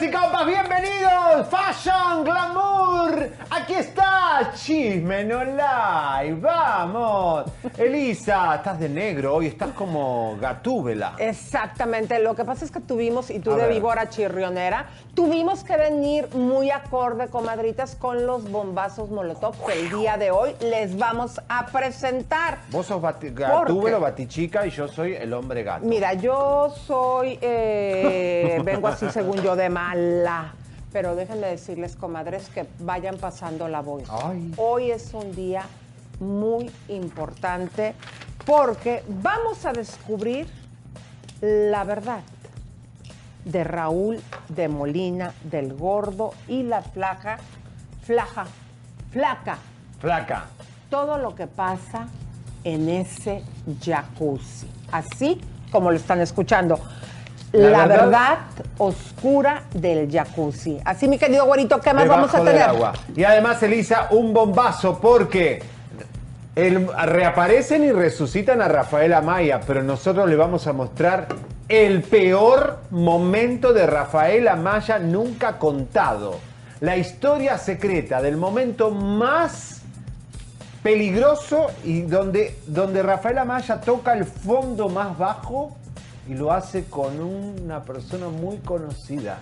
Y compas, bienvenidos. Fashion, glamour. Aquí está Chisme No Live. Vamos. Elisa, estás de negro hoy, estás como gatúbela. Exactamente, lo que pasa es que tuvimos, y tú A de ver. víbora chirrionera, tuvimos que venir muy acorde, comadritas, con los bombazos molotov que el día de hoy les vamos a presentar. Vos sos bati- gatúbelo, batichica y yo soy el hombre gato. Mira, yo soy, eh, vengo así según yo de mala, pero déjenme decirles, comadres, que vayan pasando la voz. Ay. Hoy es un día muy importante porque vamos a descubrir la verdad de Raúl de Molina, del gordo y la flaca, flaja, flaca, Flaca. todo lo que pasa en ese jacuzzi. Así como lo están escuchando. La La, verdad- verdad, oscura del jacuzzi. Así, mi querido güerito, ¿qué más vamos a tener? agua. Y además, Elisa, un bombazo porque el- reaparecen y resucitan a Rafael Amaya, pero nosotros le vamos a mostrar el peor momento de Rafael Amaya nunca contado. La historia secreta del momento más peligroso y donde, donde Rafael Amaya toca el fondo más bajo y lo hace con una persona muy conocida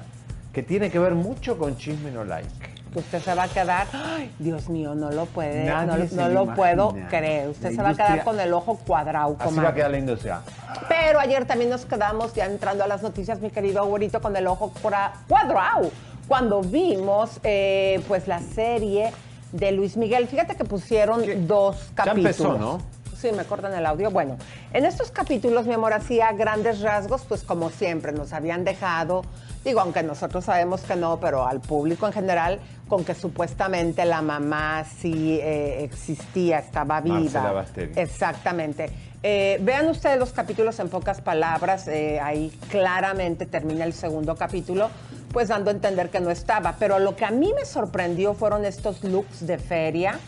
que tiene que ver mucho con Chisme No Like. Que usted se va a quedar, ¡ay, Dios mío, no lo puede, Nadie no, lo puedo creer. Usted La se va a quedar con el ojo cuadrado, Así va a quedar la industria. Pero ayer también nos quedamos ya entrando a las noticias, mi querido güerito, con el ojo cua- cuadrado. Cuando vimos, eh, pues, la serie de Luis Miguel. Fíjate que pusieron ¿Qué? dos Ya capítulos. empezó, ¿no? Sí, me cortan el audio. Bueno, en estos capítulos, mi amor, hacía grandes rasgos, pues como siempre, nos habían dejado, digo, aunque nosotros sabemos que no, pero al público en general, con que supuestamente la mamá sí eh, existía, estaba viva. Exactamente. Eh, vean ustedes los capítulos en pocas palabras, eh, ahí claramente termina el segundo capítulo, pues dando a entender que no estaba. Pero lo que a mí me sorprendió fueron estos looks de feria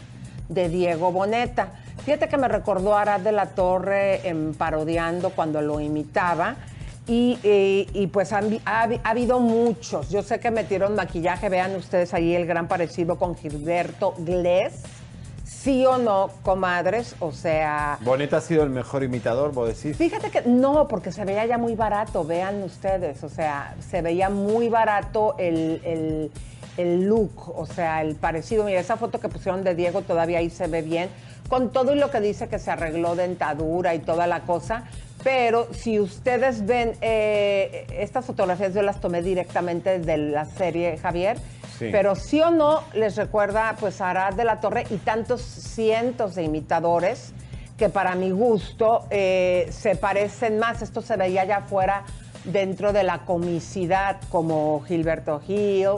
de Diego Boneta. Fíjate que me recordó a Arad de la Torre en parodiando cuando lo imitaba. Y, eh, y pues han ha habido muchos. Yo sé que metieron maquillaje. Vean ustedes ahí el gran parecido con Gilberto Glés. Sí o no, comadres. O sea, Boneta ha sido el mejor imitador, vos decís. Fíjate que no, porque se veía ya muy barato, vean ustedes, o sea, se veía muy barato el, el- el look, o sea, el parecido. Mira, esa foto que pusieron de Diego todavía ahí se ve bien, con todo y lo que dice que se arregló dentadura y toda la cosa. Pero si ustedes ven, eh, estas fotografías yo las tomé directamente de la serie Javier, Sí. pero sí o no les recuerda pues a Arad de la Torre y tantos cientos de imitadores que para mi gusto eh, se parecen más. Esto se veía ya afuera dentro de la comicidad, como Gilberto Gil,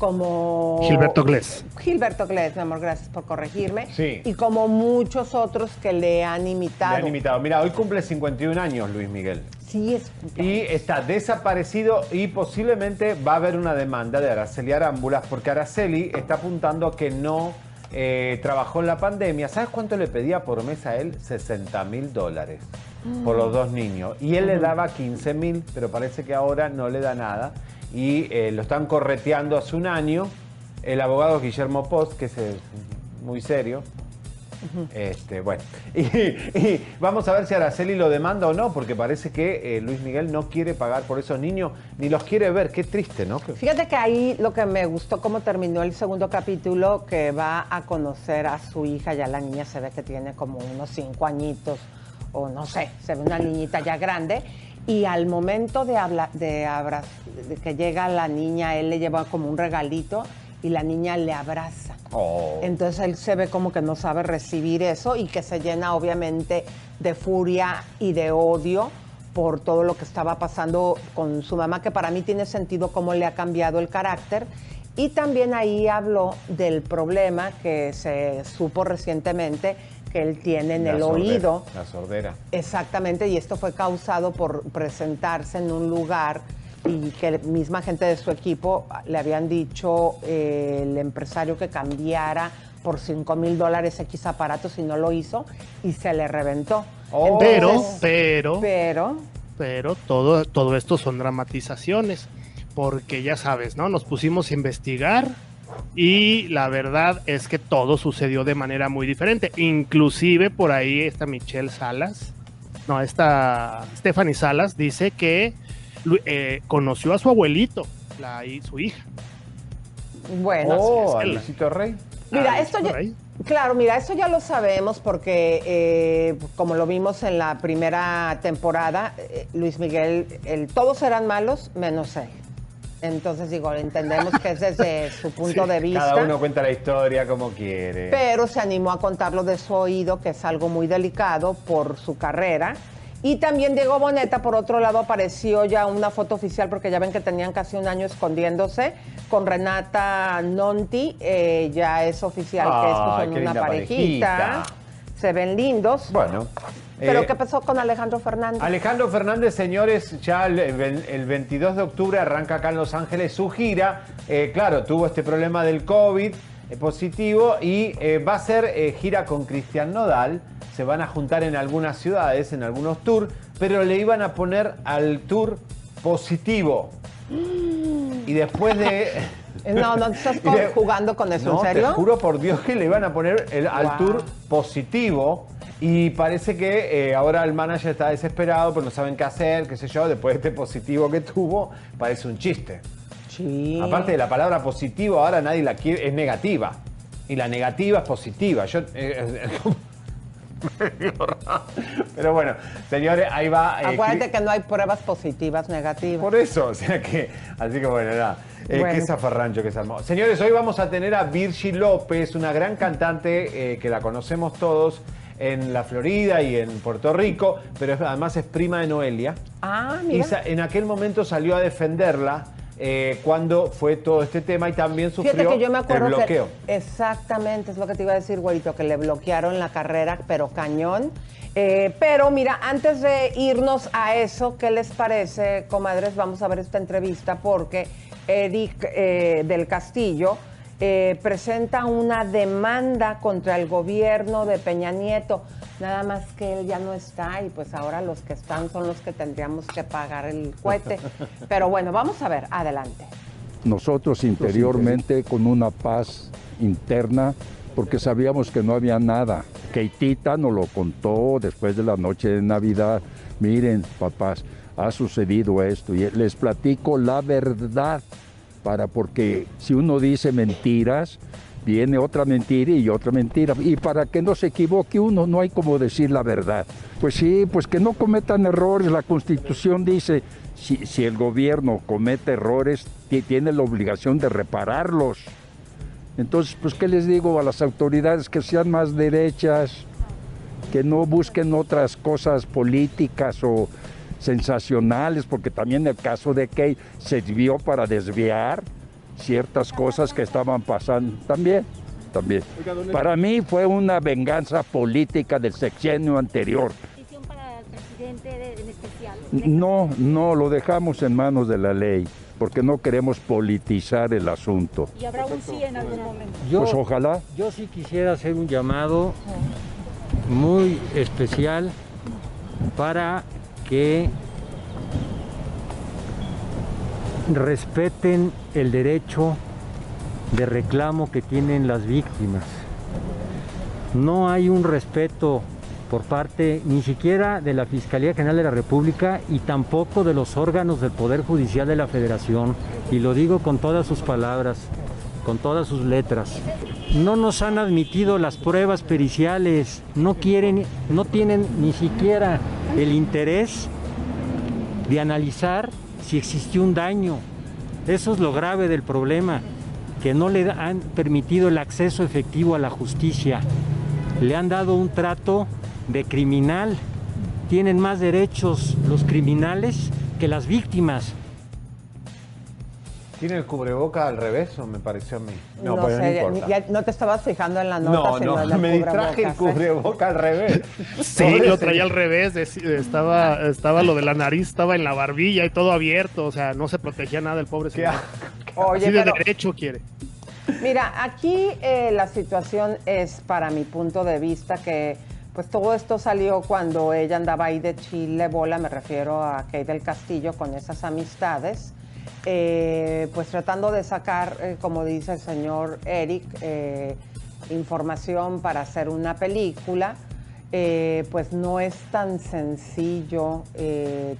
como... Gilberto Glés. Gilberto Glés, mi amor, gracias por corregirme. Sí. Y como muchos otros que le han Le imitado. han imitado. Mira, hoy cumple 51 años Luis Miguel. Sí, es Y está desaparecido y posiblemente va a haber una demanda de Araceli Arámbulas porque Araceli está apuntando a que no eh, trabajó en la pandemia. ¿Sabes cuánto le pedía por mes a él? 60 mil dólares por los dos niños. Y él le daba 15 mil, pero parece que ahora no le da nada. Y eh, lo están correteando hace un año. El abogado Guillermo Post, que es eh, muy serio, este, bueno, y, y vamos a ver si Araceli lo demanda o no, porque parece que eh, Luis Miguel no quiere pagar por esos niños, ni los quiere ver. Qué triste, ¿no? Fíjate que ahí lo que me gustó cómo terminó el segundo capítulo, que va a conocer a su hija, ya la niña se ve que tiene como unos cinco añitos, o no sé, se ve una niñita ya grande. Y al momento de, habla, de, abra- de que llega la niña, él le lleva como un regalito y la niña le abraza. Oh. Entonces él se ve como que no sabe recibir eso y que se llena obviamente de furia y de odio por todo lo que estaba pasando con su mamá, que para mí tiene sentido cómo le ha cambiado el carácter. Y también ahí habló del problema que se supo recientemente que él tiene en La el sordera, oído. La sordera. Exactamente, y esto fue causado por presentarse en un lugar y que misma gente de su equipo le habían dicho eh, el empresario que cambiara por 5 mil dólares X aparatos y no lo hizo y se le reventó. Oh. Pero, pero, pero, pero todo, todo esto son dramatizaciones, porque ya sabes, ¿no? Nos pusimos a investigar y la verdad es que todo sucedió de manera muy diferente. Inclusive por ahí está Michelle Salas, no, esta Stephanie Salas dice que eh, conoció a su abuelito, la, y su hija. bueno. oh, a Luisito Rey. Mira, Ah, esto ya, claro, mira, esto ya lo sabemos porque eh, como lo vimos en la primera temporada, eh, Luis Miguel, el, todos eran malos menos él. Entonces digo, entendemos que es desde su punto de vista. Cada uno cuenta la historia como quiere. pero se animó a contarlo de su oído, que es algo muy delicado por su carrera. Y también Diego Boneta, por otro lado, apareció ya una foto oficial, porque ya ven que tenían casi un año escondiéndose, con Renata Nonti, eh, ya es oficial que estos son una parejita. Se ven lindos. Bueno. Pero eh, ¿qué pasó con Alejandro Fernández? Alejandro Fernández, señores, ya el, el 22 de octubre arranca acá en Los Ángeles su gira. Eh, claro, tuvo este problema del COVID eh, positivo y eh, va a ser gira con Cristian Nodal. Se van a juntar en algunas ciudades, en algunos tours, pero le iban a poner al tour positivo. Y después de... No, no, estás jugando con eso, no, ¿en serio? Te juro por Dios que le iban a poner el, al tour positivo. Y parece que eh, ahora el manager está desesperado, pero no saben qué hacer, qué sé yo. Después de este positivo que tuvo, parece un chiste. Sí. Aparte de la palabra positivo, ahora nadie la quiere, es negativa. Y la negativa es positiva. Yo. eh, pero bueno, señores, ahí va. eh, Acuérdate que no hay pruebas positivas, negativas. por eso, o sea que, así que bueno, nada. Eh, Bueno. Qué zafarrancho que se armó. Señores, hoy vamos a tener a Virgi López, una gran cantante eh, que la conocemos todos en la Florida y en Puerto Rico, pero además es prima de Noelia. Ah, Y mira. sa- en aquel momento salió a defenderla eh, cuando fue todo este tema y también sufrió Fíjate que yo me acuerdo el bloqueo. que exactamente es lo que te iba a decir, güerito, que le bloquearon la carrera, pero cañón. Eh, pero mira, antes de irnos a eso, ¿qué les parece, comadres? Vamos a ver esta entrevista porque Eric eh, del Castillo eh, presenta una demanda contra el gobierno de Peña Nieto. Nada más que él ya no está y pues ahora los que están son los que tendríamos que pagar el cohete. Pero bueno, vamos a ver, adelante. nosotros interiormente con una paz interna porque sabíamos que no había nada. Keitita nos lo contó después de la noche de Navidad. Miren, papás, ha sucedido esto y les platico la verdad para porque si uno dice mentiras viene otra mentira y otra mentira y para que no se equivoque uno no hay como decir la verdad. Pues sí, pues que no cometan errores. La Constitución dice si, el gobierno comete errores ti- tiene la obligación de repararlos. Entonces, pues, ¿qué les digo a las autoridades que sean más derechas, que no busquen otras cosas políticas o sensacionales, porque también el caso de Kay sirvió para desviar ciertas cosas que estaban pasando también. También. Para mí fue una venganza política del sexenio anterior. petición para el presidente gente en especial? No, no, lo dejamos en manos de la ley, porque no queremos politizar el asunto. ¿Y habrá un sí en algún momento? pues ojalá. Yo sí quisiera hacer un llamado muy especial para que respeten el derecho de reclamo que tienen las víctimas. No hay un respeto por parte ni siquiera de la Fiscalía General de la República y tampoco de los órganos del Poder Judicial de la Federación. Y lo digo con todas sus palabras, con todas sus letras. No nos han admitido las pruebas periciales, no quieren, no tienen ni siquiera el interés de analizar si existió un daño. Eso es lo grave del problema, que no le han permitido el acceso efectivo a la justicia. Le han dado un trato de criminal. Tienen más derechos los criminales que las víctimas. ¿Tiene el cubreboca al revés o me pareció a mí? No, pero sé, importa. ya no te estabas fijando en la nota, No, sino no, me distraje el ¿eh? cubreboca al revés. Sí, lo traía al revés, estaba, estaba lo de la nariz, estaba en la barbilla y todo abierto, o sea, no se protegía nada el pobre señor. Oye, Así de pero- derecho quiere. Mira, aquí eh, la situación es, para mi punto de vista, que pues todo esto salió cuando ella andaba ahí de Chile, bola, me refiero a Kate del Castillo, con esas amistades, eh, pues tratando de sacar, eh, como dice el señor Eric, eh, información para hacer una película. Eh, pues no es tan sencillo,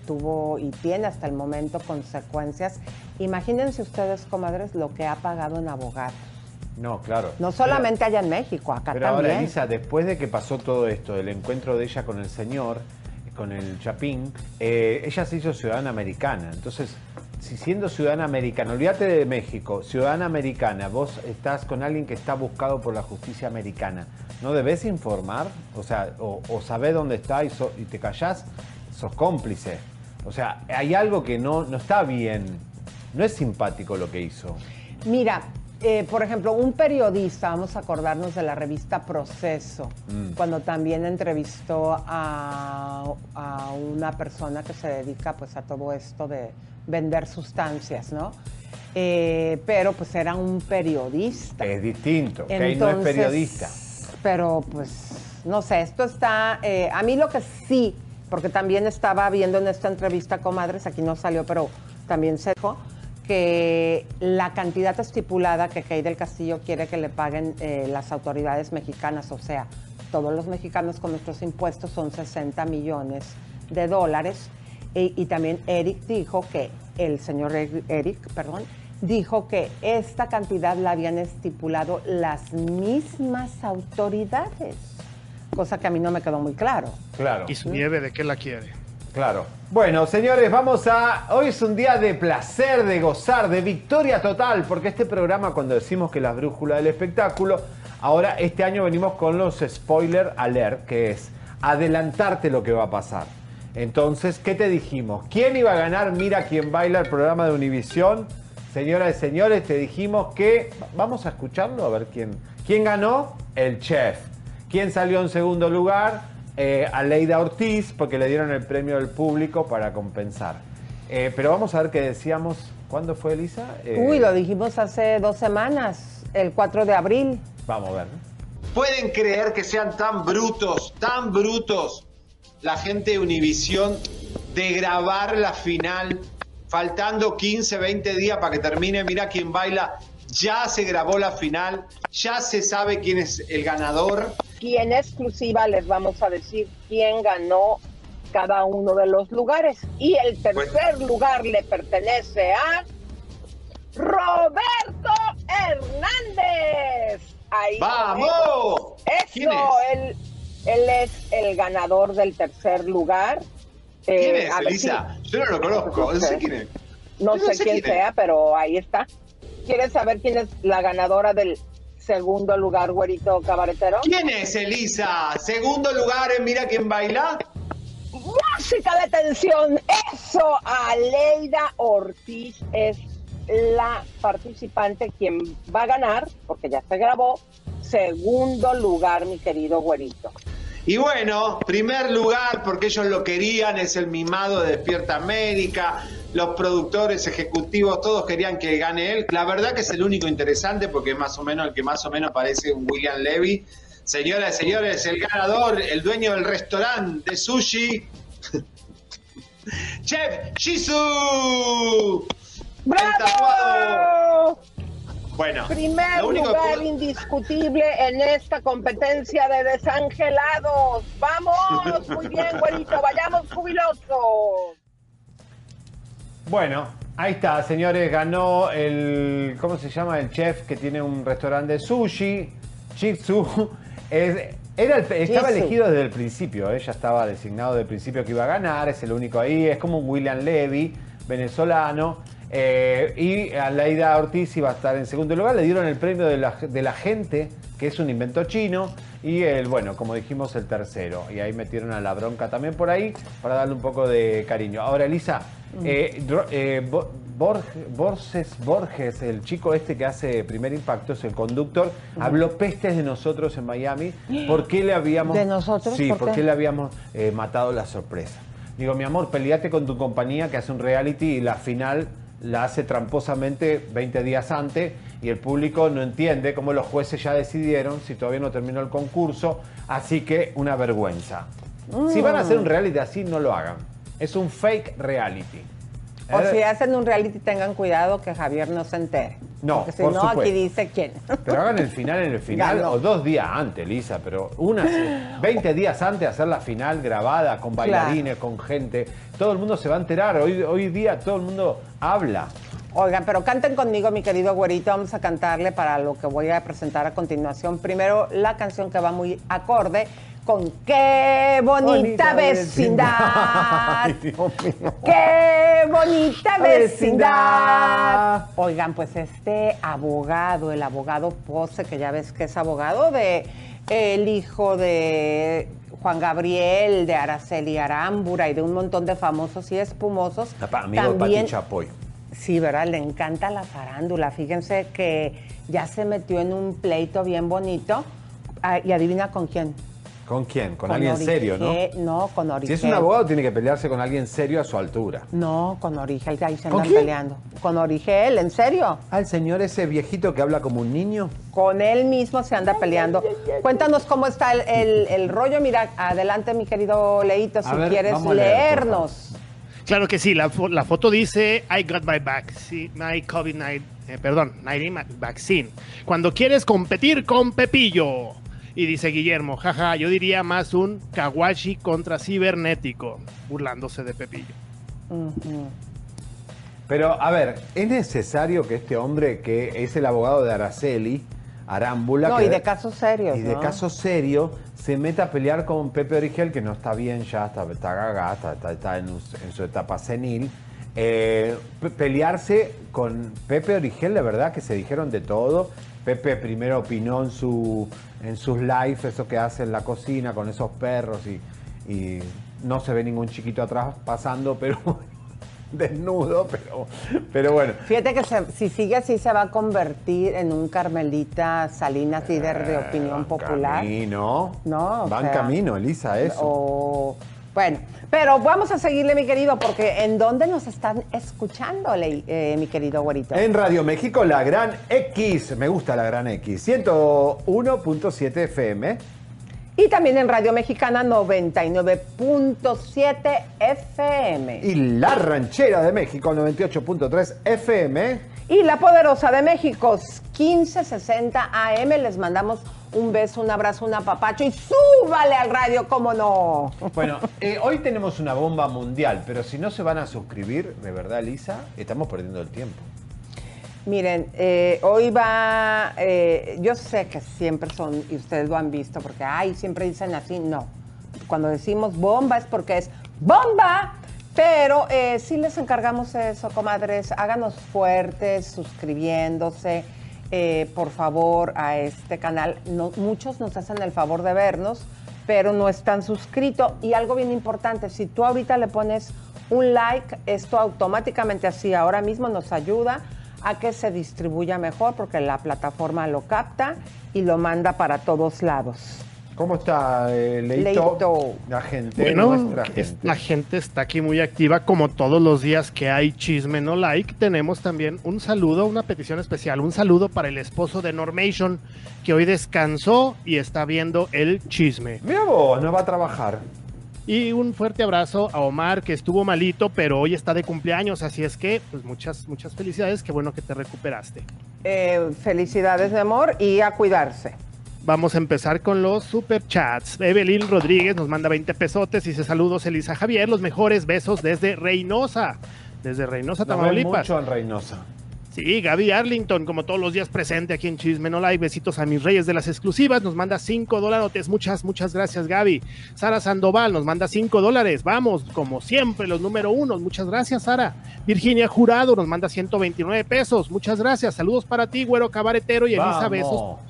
tuvo y tiene hasta el momento consecuencias. Imagínense ustedes, comadres, lo que ha pagado en abogados. No, claro. No solamente allá en México, acá Pero también. ahora, Elisa, después de que pasó todo esto, el encuentro de ella con el señor, con el Chapín, eh, ella se hizo ciudadana americana. Entonces, si siendo ciudadana americana, olvídate de México, ciudadana americana, vos estás con alguien que está buscado por la justicia americana, ¿no debes informar? O sea, o, o sabés dónde está y, so- y te callás, sos cómplice. O sea, hay algo que no, no está bien. No es simpático lo que hizo. Mira, eh, por ejemplo, un periodista, vamos a acordarnos de la revista Proceso, Mm. cuando también entrevistó a, a una persona que se dedica pues a todo esto de vender sustancias, ¿no? Eh, pero pues era un periodista. Es distinto, que ahí no es periodista. Pero pues, no sé, esto está, eh, a mí lo que sí, porque también estaba viendo en esta entrevista, comadres, aquí no salió, pero también se dijo, que la cantidad estipulada que Key del Castillo quiere que le paguen eh, las autoridades mexicanas, o sea, todos los mexicanos con nuestros impuestos son 60 millones de dólares. Y, y también Eric dijo que, el señor Eric, perdón, dijo que esta cantidad la habían estipulado las mismas autoridades, cosa que a mí no me quedó muy claro. Claro. ¿Y su nieve de qué la quiere? Claro. Bueno, señores, vamos a. Hoy es un día de placer, de gozar, de victoria total, porque este programa, cuando decimos que la brújula del espectáculo, ahora este año venimos con los spoiler alert, que es adelantarte lo que va a pasar. Entonces, ¿qué te dijimos? ¿Quién iba a ganar? Mira quién baila el programa de Univisión. Señoras y señores, te dijimos que. Vamos a escucharlo, a ver quién. ¿Quién ganó? El chef. ¿Quién salió en segundo lugar? Eh, Aleida Ortiz, porque le dieron el premio del público para compensar. Eh, pero vamos a ver qué decíamos. ¿Cuándo fue, Elisa? Eh, Uy, lo dijimos hace dos semanas, el 4 de abril. Vamos a ver. ¿no? ¿Pueden creer que sean tan brutos, tan brutos la gente de Univisión de grabar la final faltando 15, 20 días para que termine? Mira quién baila. Ya se grabó la final, ya se sabe quién es el ganador. Y en exclusiva les vamos a decir quién ganó cada uno de los lugares. Y el tercer lugar le pertenece a Roberto Hernández. Ahí ¡Vamos! vemos. ¿Quién Eso, él, él es el ganador del tercer lugar. Eh, ¿Quién es, Elisa? si- Yo no lo conozco, no sé quién es. no sé, quién sea, pero ahí está. ¿Quieres saber quién es la ganadora del segundo lugar, güerito cabaretero? ¿Quién es Elisa? Segundo lugar en Mira quién baila. Música de tensión. Eso, Aleida Ortiz es la participante quien va a ganar, porque ya se grabó, segundo lugar, mi querido güerito. Y bueno, primer lugar, porque ellos lo querían, es el mimado de Despierta América. Los productores ejecutivos, todos querían que gane él. La verdad que es el único interesante porque es más o menos el que más o menos parece un William Levy. Señoras y señores, el ganador, el dueño del restaurante de sushi, Chef. El tatuado. Bueno, Primer lo único que lugar indiscutible en esta competencia de desangelados. Vamos, muy bien, güerito, vayamos jubilosos. Bueno, ahí está, señores, ganó el, ¿cómo se llama? El chef que tiene un restaurante de sushi, Jitsu. Es- era el- estaba Jitsu. elegido desde el principio, ¿eh? ya estaba designado desde el principio que iba a ganar, es el único ahí, es como un William Levy, venezolano. Eh, y a Laida Ortiz iba a estar en segundo lugar, le dieron el premio de la, de la gente, que es un invento chino, y el, bueno, como dijimos, el tercero. Y ahí metieron a la bronca también por ahí, para darle un poco de cariño. Ahora, Elisa, eh, Dro- eh, Bo- Borg- Borges, Borges, el chico este que hace Primer Impacto, es el conductor, habló pestes de nosotros en Miami. ¿Por qué le habíamos... ¿De nosotros? Sí, ¿Por ¿por qué? qué le habíamos eh, matado la sorpresa? Digo, mi amor, peleate con tu compañía que hace un reality y la final la hace tramposamente 20 días antes y el público no entiende cómo los jueces ya decidieron si todavía no terminó el concurso, así que una vergüenza. Si van a hacer un reality así, no lo hagan. Es un fake reality. O Eh, si hacen un reality, tengan cuidado que Javier no se entere. No, Porque si por no, aquí dice quién. Pero hagan el final en el final Ganó. o dos días antes, Lisa, pero unas 20 días antes de hacer la final grabada con bailarines, con gente. Todo el mundo se va a enterar. Hoy, hoy día todo el mundo habla. Oigan, pero canten conmigo, mi querido güerito. Vamos a cantarle para lo que voy a presentar a continuación. Primero, la canción que va muy acorde con Qué bonita, vecindad. Ay, Dios mío. ¡Qué bonita Vecindad. vecindad! Oigan, pues este abogado, el abogado Pose, que ya ves que es abogado de el hijo de Juan Gabriel, de Araceli Arámbura y de un montón de famosos y espumosos. Amigo de Pati Chapoy. Sí, ¿verdad? Le encanta la farándula. Fíjense que ya se metió en un pleito bien bonito. Ah, y adivina con quién. ¿Con quién? Con, Con alguien serio, ¿no? No, con Si Origel. es un abogado, tiene que pelearse con alguien serio a su altura. No, con Origel, ahí se ¿Con andan quién? peleando. Con Origel, ¿en serio? Al señor ese viejito que habla como un niño. Con él mismo se anda peleando. Cuéntanos cómo está el, el- el rollo. Mira, adelante, mi querido Leito, si ver, quieres leer, leernos. Claro que sí, la foto dice I got my vaccine, my COVID-19, eh, perdón, 19 vaccine. Cuando quieres competir con Pepillo. Y dice Guillermo, jaja, yo diría más un Kawashi contra cibernético, burlándose de Pepillo. Pero, a ver, ¿es necesario que este hombre, que es el abogado de Araceli, Arámbula... No, que- y de casos serios, Y de ¿no? caso serio, se mete a pelear con Pepe Origel, que no está bien ya, está, está gaga, está, está- está en, su etapa senil. Eh, pe- pelearse con Pepe Origel, de verdad que se dijeron de todo. Pepe primero opinó en, su, en sus lives, eso que hace en la cocina con esos perros y, y no se ve ningún chiquito atrás pasando, pero desnudo, pero, pero bueno. Fíjate que se- si sigue así se va a convertir en un Carmelita Salinas, líder de opinión popular. Camino. No, o Va en sea, camino, Elisa, eso. O- bueno, pero vamos a seguirle, mi querido, porque ¿en dónde nos están escuchando, eh, mi querido güerito? En Radio México, la Gran X. Me gusta la Gran X. 101.7 FM. Y también en Radio Mexicana 99.7 FM. Y La Ranchera de México, 98.3 FM. Y La Poderosa de México 1560 AM. Les mandamos un beso, un abrazo, un apapacho y súbale al radio, cómo no. Bueno, eh, hoy tenemos una bomba mundial, pero si no se van a suscribir, de verdad, Lisa, estamos perdiendo el tiempo. Miren, eh, hoy va, eh, yo sé que siempre son, y ustedes lo han visto, porque, ay, siempre dicen así, no. Cuando decimos bomba es porque es bomba, pero eh, sí les encargamos eso, comadres, háganos fuertes, suscribiéndose, eh, por favor, a este canal. Muchos nos hacen el favor de vernos, pero no están suscritos. Y algo bien importante, si tú ahorita le pones un like, esto automáticamente así ahora mismo nos ayuda a que se distribuya mejor porque la plataforma lo capta y lo manda para todos lados. ¿Cómo está, eh, Leito? Leito. La gente, Bueno, nuestra es- gente. la gente está aquí muy activa, como todos los días que hay chisme no like. Tenemos también un saludo, una petición especial, un saludo para el esposo de Normation, que hoy descansó y está viendo el chisme. Mira vos, no va a trabajar. Y un fuerte abrazo a Omar, que estuvo malito, pero hoy está de cumpleaños, así es que, pues muchas, muchas felicidades, qué bueno que te recuperaste. Eh, felicidades, mi amor, y a cuidarse. Vamos a empezar con los super chats. Evelyn Rodríguez nos manda 20 pesotes y dice saludos Elisa Javier, los mejores besos desde Reynosa, desde Reynosa, Tamaulipas. mucho en Reynosa. Sí, Gaby Arlington, como todos los días presente aquí en Chisme No Live. Besitos a mis reyes de las exclusivas. Nos manda 5 dólares. Muchas, muchas gracias, Gaby. Sara Sandoval nos manda 5 dólares. Vamos, como siempre, los número unos. Muchas gracias, Sara. Virginia Jurado nos manda 129 pesos. Muchas gracias. Saludos para ti, güero cabaretero y Elisa. Besos.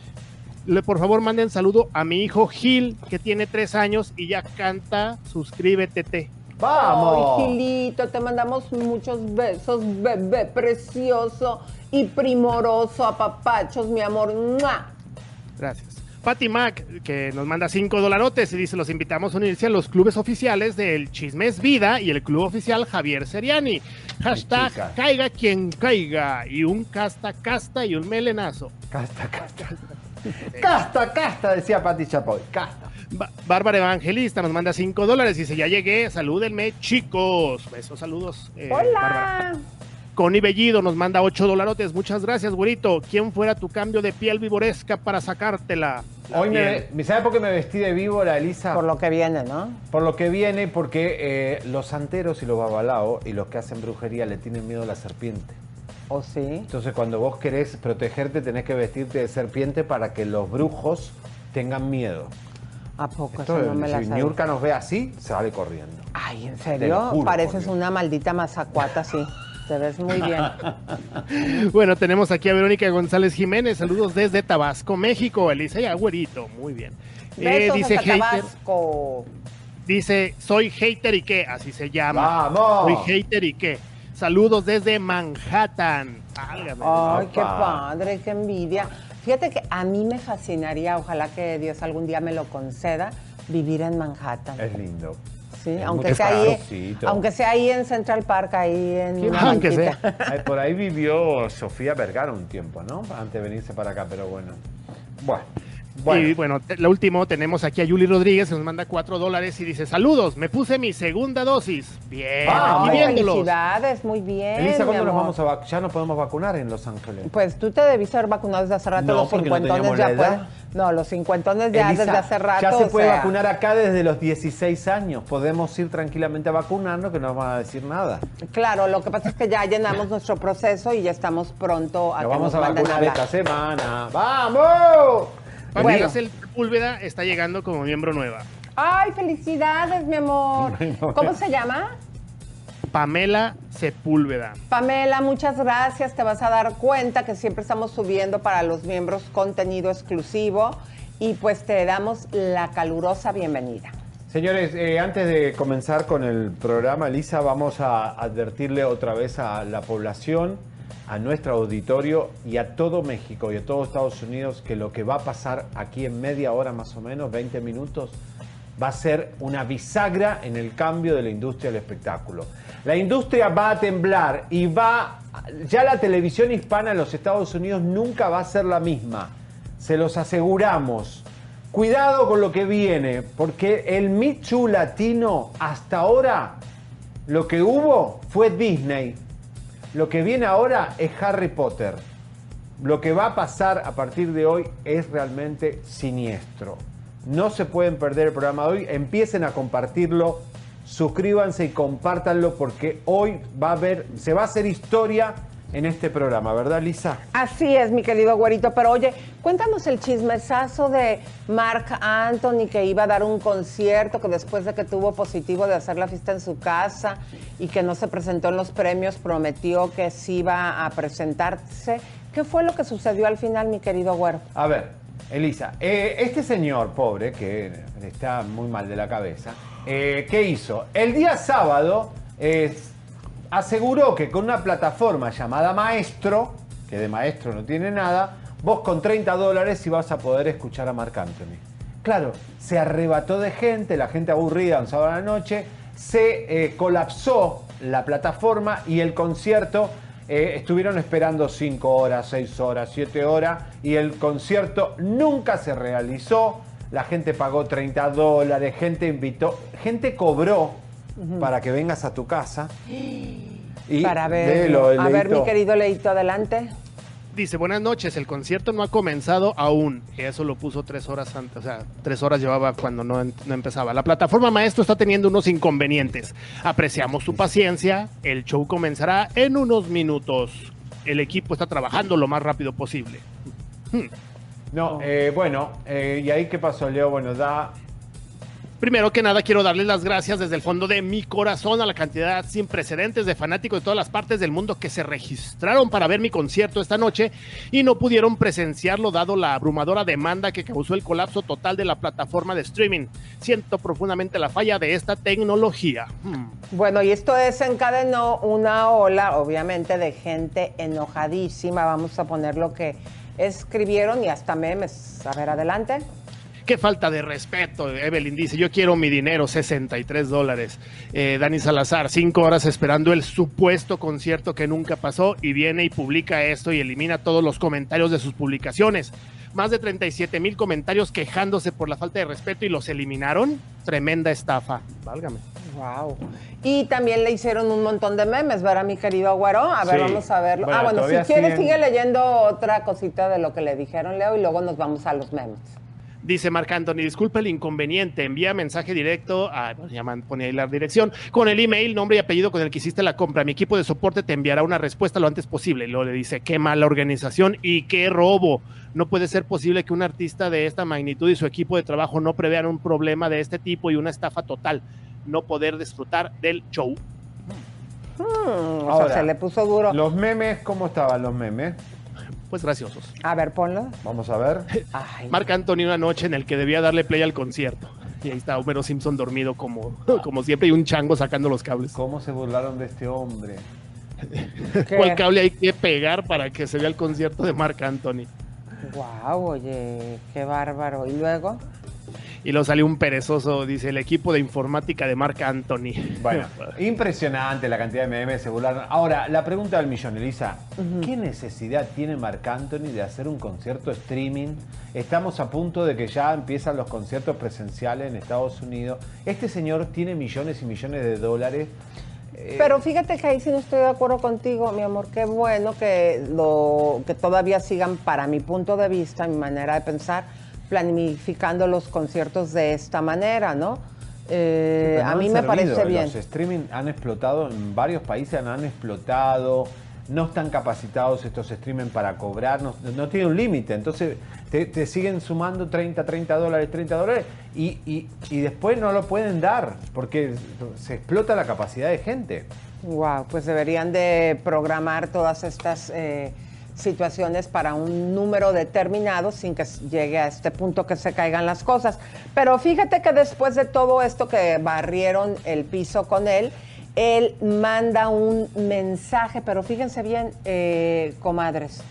Le, por favor, manden saludo a mi hijo Gil, que tiene 3 años y ya canta Suscríbete. te. ¡Vamos! Ay, Gilito, te mandamos muchos besos, bebé precioso y primoroso, apapachos, mi amor. ¡Mua! Gracias. Patty Mac, que nos manda 5 dolarotes y dice, los invitamos a unirse a los clubes oficiales del Chismes Vida y el club oficial Javier Seriani. Hashtag caiga quien caiga y un casta casta y un melenazo. Casta, casta. Casta, casta, decía Pati Chapoy. Casta. Ba- Bárbara Evangelista nos manda 5 dólares y dice, ya llegué, salúdenme chicos. Besos, saludos. eh, Bárbara. Hola. Connie Bellido nos manda 8 dolarotes. Muchas gracias, güerito. ¿Quién fuera tu cambio de piel vivoresca para sacártela? La Hoy piel. me, ¿sabe por qué me vestí de víbora, Elisa? Por lo que viene, ¿no? Por lo que viene, porque eh, los santeros y los babalaos y los que hacen brujería le tienen miedo a la serpiente. ¿O sí? Entonces, cuando vos querés protegerte, tenés que vestirte de serpiente para que los brujos tengan miedo. ¿A poco? Esto, Eso no me la si sabía. Niurka nos ve así, sale corriendo. Ay, ¿en serio? juro, Pareces una maldita mazacuata, sí. Te ves muy bien. Bueno, tenemos aquí a Verónica González Jiménez. Saludos desde Tabasco, México. Elisa y Agüerito. Muy bien. Eh, dice hasta hater, Tabasco. dice, soy hater y qué, así se llama. ¡Vamos! Soy hater y qué. Saludos desde Manhattan. Válgame. Ay, qué padre, qué envidia. Fíjate que a mí me fascinaría, ojalá que Dios algún día me lo conceda, vivir en Manhattan. Es lindo. Sí, es aunque sea, ahí, aunque sea ahí en Central Park, ahí en Aunque. Ay, por ahí vivió Sofía Vergara un tiempo, ¿no? Antes de venirse para acá, pero bueno. Bueno. Bueno. Y bueno, lo último tenemos aquí a Yuli Rodríguez, que nos manda 4 dólares y dice, saludos, me puse mi segunda dosis. Bien, Vamos. aquí viéndolos. felicidades, muy bien. Elisa, ¿cuándo nos vamos a vac- Ya nos podemos vacunar en Los Ángeles. Pues tú te debiste haber vacunado desde hace rato, No, los no cincuentones ya pueden. No, los cincuentones ya Elisa, desde hace rato. Ya se o puede sea, vacunar acá desde los 16 años. Podemos ir tranquilamente a vacunarnos que no nos van a decir nada. Claro, lo que pasa es que ya llenamos nuestro proceso y ya estamos pronto a Nos que vamos nos a vacunar esta semana. ¡Vamos! Pamela Bueno. Sepúlveda está llegando como miembro nueva. Ay, felicidades, mi amor. Bueno. ¿Cómo se llama? Pamela Sepúlveda. Pamela, muchas gracias. Te vas a dar cuenta que siempre estamos subiendo para los miembros contenido exclusivo y pues te damos la calurosa bienvenida. Señores, eh, antes de comenzar con el programa, Elisa, vamos a advertirle otra vez a la población, a nuestro auditorio y a todo México y a todo Estados Unidos que lo que va a pasar aquí en media hora más o menos, 20 minutos, va a ser una bisagra en el cambio de la industria del espectáculo. La industria va a temblar y va, ya la televisión hispana en los Estados Unidos nunca va a ser la misma, se los aseguramos. Cuidado con lo que viene, porque el Too latino hasta ahora lo que hubo fue Disney. Lo que viene ahora es Harry Potter. Lo que va a pasar a partir de hoy es realmente siniestro. No se pueden perder el programa de hoy. Empiecen a compartirlo. Suscríbanse y compártanlo porque hoy va a haber, se va a hacer historia en este programa, ¿verdad, Lisa? Así es, mi querido güerito. Pero oye, cuéntanos el chismesazo de Mark Anthony que iba a dar un concierto, que después de que tuvo positivo de hacer la fiesta en su casa y que no se presentó en los premios, prometió que sí iba a presentarse. ¿Qué fue lo que sucedió al final, mi querido güero? A ver, Elisa, eh, este señor pobre, que está muy mal de la cabeza, eh, ¿qué hizo? El día sábado eh, aseguró que con una plataforma llamada Maestro, que de maestro no tiene nada, vos con 30 dólares ibas a poder escuchar a Marc Anthony. Claro, se arrebató de gente, la gente aburrida un sábado a la noche, se eh, colapsó la plataforma y el concierto eh, estuvieron esperando 5 horas, 6 horas, 7 horas y el concierto nunca se realizó. La gente pagó 30 dólares, gente invitó, gente cobró para que vengas a tu casa. Y Para ver. léelo, a ver, mi querido Leito, adelante. Dice, buenas noches, el concierto no ha comenzado aún. Y Eso lo puso tres horas antes, o sea, tres horas llevaba cuando no, no empezaba. La plataforma maestro está teniendo unos inconvenientes. Apreciamos su paciencia, el show comenzará en unos minutos. El equipo está trabajando lo más rápido posible. No, eh, bueno, eh, ¿y ahí qué pasó, Leo? Bueno, da Primero que nada, quiero darles las gracias desde el fondo de mi corazón a la cantidad sin precedentes de fanáticos de todas las partes del mundo que se registraron para ver mi concierto esta noche y no pudieron presenciarlo dado la abrumadora demanda que causó el colapso total de la plataforma de streaming. Siento profundamente la falla de esta tecnología. Hmm. Bueno, y esto desencadenó una ola, obviamente, de gente enojadísima. Vamos a poner lo que escribieron y hasta memes. A ver, adelante. Qué falta de respeto, Evelyn dice, yo quiero mi dinero, 63 dólares. Eh, Dani Salazar, cinco horas esperando el supuesto concierto que nunca pasó y viene y publica esto y elimina todos los comentarios de sus publicaciones. Más de 37 mil comentarios quejándose por la falta de respeto y los eliminaron. Tremenda estafa. Válgame. Wow. Y también le hicieron un montón de memes, ¿verdad, mi querido Agüero? A ver, Sí. vamos a verlo. Bueno, ah, bueno, si quieres, siguen- sigue leyendo otra cosita de lo que le dijeron, Leo, y luego nos vamos a los memes. Dice Marc Anthony, disculpa el inconveniente, envía mensaje directo, a, bueno, ya pone ahí la dirección, con el email, nombre y apellido con el que hiciste la compra. Mi equipo de soporte te enviará una respuesta lo antes posible. Y luego le dice, qué mala organización y qué robo. No puede ser posible que un artista de esta magnitud y su equipo de trabajo no prevean un problema de este tipo y una estafa total. No poder disfrutar del show. Hmm, o Ahora, sea, se le puso duro. los memes, ¿cómo estaban los memes? Pues graciosos. A ver, ponlo. Vamos a ver. Ay, Marc Anthony una noche en el que debía darle play al concierto. Y ahí está Homero Simpson dormido como, como siempre y un chango sacando los cables. ¿Cómo se burlaron de este hombre? ¿qué? ¿Cuál cable hay que pegar para que se vea el concierto de Marc Anthony? Wow, oye, qué bárbaro. ¿Y luego? Y luego salió un perezoso, dice el equipo de informática de Marc Anthony. Bueno, impresionante la cantidad de memes, se burlaron. Ahora, la pregunta del millón, Elisa. ¿Qué necesidad tiene Marc Anthony de hacer un concierto streaming? Estamos a punto de que ya empiezan los conciertos presenciales en Estados Unidos. Este señor tiene millones y millones de dólares. Eh, Pero fíjate que ahí sí no estoy de acuerdo contigo, mi amor. Qué bueno que, lo, que todavía sigan, para mi punto de vista, mi manera de pensar, planificando los conciertos de esta manera, ¿no? Eh, no a mí me parece bien. Los streaming han explotado, en varios países han explotado. No están capacitados estos streaming para cobrar, no, no tiene un límite. Entonces te, te siguen sumando 30, 30 dólares, 30 dólares y, y- y después no lo pueden dar porque se explota la capacidad de gente. Wow, pues deberían de programar todas estas eh, situaciones para un número determinado sin que llegue a este punto que se caigan las cosas. Pero fíjate que después de todo esto que barrieron el piso con él, él manda un mensaje, pero fíjense bien, eh, comadres,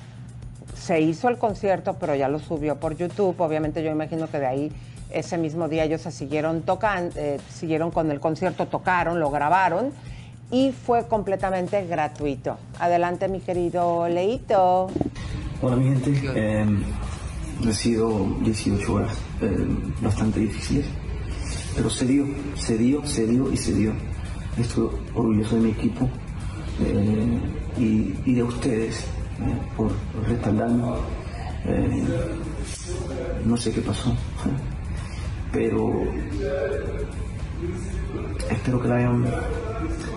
se hizo el concierto, pero ya lo subió por YouTube. Obviamente yo imagino que de ahí ese mismo día ellos se siguieron tocando, siguieron con el concierto, tocaron, lo grabaron y fue completamente gratuito. Adelante mi querido Leito. Hola mi gente, eh, han sido 18 horas eh, bastante difíciles, pero se dio, se dio, se dio y se dio. Estoy orgulloso de mi equipo eh, y, y de ustedes eh, por respaldarme. Eh, no sé qué pasó, pero espero que la hayan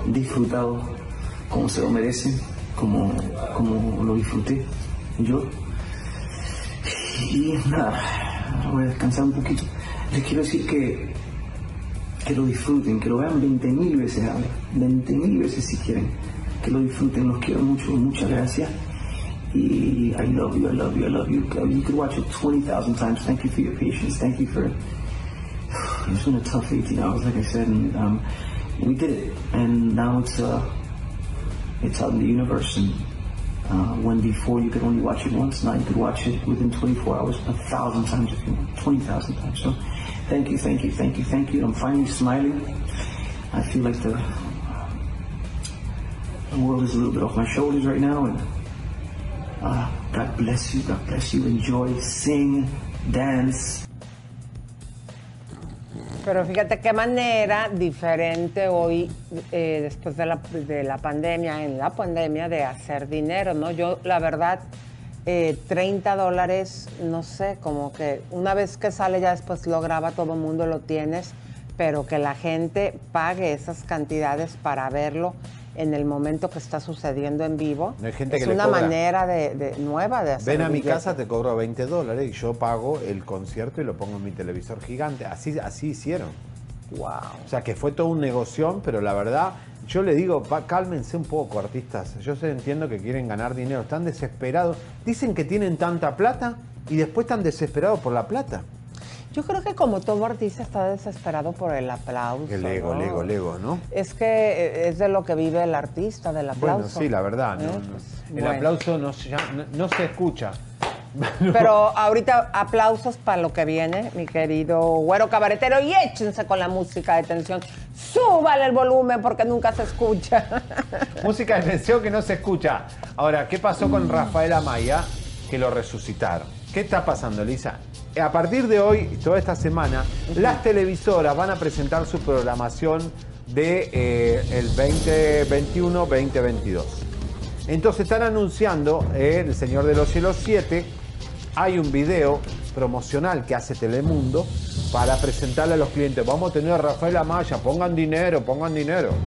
disfrutado como se lo merecen, como, como lo disfruté yo. Y nada, voy a descansar un poquito. Les quiero decir que, que lo disfruten, que lo vean 20.000 veces ahora, 20.000 veces si quieren. Que lo disfruten, los quiero mucho, muchas gracias. Y I love you, I love you, I love you. You could watch it 20,000 times. Thank you for your patience. Thank you for it's been a tough 18 hours, like I said, and um, we did it. And now it's uh, it's out in the universe, and Uh, when before you could only watch it once, now you could watch it within 24 hours a thousand times if you want, 20,000 times. So thank you, thank you, thank you, thank you. I'm finally smiling. I feel like the, the world is a little bit off my shoulders right now. And uh, God bless you, God bless you. Enjoy, sing, dance. Pero fíjate qué manera diferente hoy, eh, después de la, de la pandemia, en la pandemia, de hacer dinero, ¿no? Yo, la verdad, eh, 30 dólares, no sé, como que una vez que sale ya después lo graba todo el mundo, lo tienes, pero que la gente pague esas cantidades para verlo en el momento que está sucediendo en vivo. No hay gente es que le una cobra. manera de, de- nueva de hacer Ven a mi casa, te cobro 20 dólares y yo pago el concierto y lo pongo en mi televisor gigante. Así, así hicieron. Wow. O sea que fue todo un negocio, pero la verdad, yo le digo, pa- cálmense un poco, artistas. Yo sé, entiendo que quieren ganar dinero, están desesperados. Dicen que tienen tanta plata y después están desesperados por la plata. Yo creo que como todo artista está desesperado por el aplauso. El ego, ¿no? el ego, el ego, ¿no? Es que eh, es de lo que vive el artista, del aplauso. Bueno, sí, la verdad. no, ¿Eh? no. Pues, el bueno. aplauso no, no- no se escucha. Pero ahorita aplausos para lo que viene, mi querido güero cabaretero, y échense con la música de tensión. Súbale el volumen porque nunca se escucha. Música de tensión que no se escucha. Ahora, ¿qué pasó con Rafael Amaya? Que lo resucitaron. ¿Qué está pasando, Lisa? A partir de hoy, toda esta semana, las televisoras van a presentar su programación de eh, el 2021-2022. Entonces están anunciando eh, El Señor de los Cielos 7. Hay un video promocional que hace Telemundo para presentarle a los clientes. Vamos a tener a Rafael Amaya, pongan dinero, pongan dinero.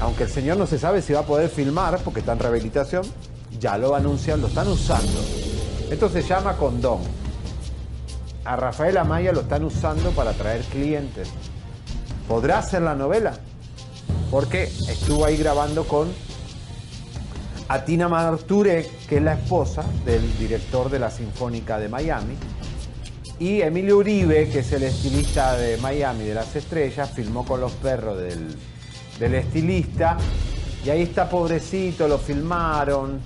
Aunque el señor no se sabe si va a poder filmar porque está en rehabilitación, ya lo anuncian, lo están usando. Esto se llama condón. A Rafael Amaya lo están usando para atraer clientes. ¿Podrá hacer la novela? Porque estuvo ahí grabando con Atina Marture, que es la esposa del director de la Sinfónica de Miami. Y Emilio Uribe, que es el estilista de Miami de las Estrellas, filmó con los perros del, del estilista. Y ahí está pobrecito, lo filmaron.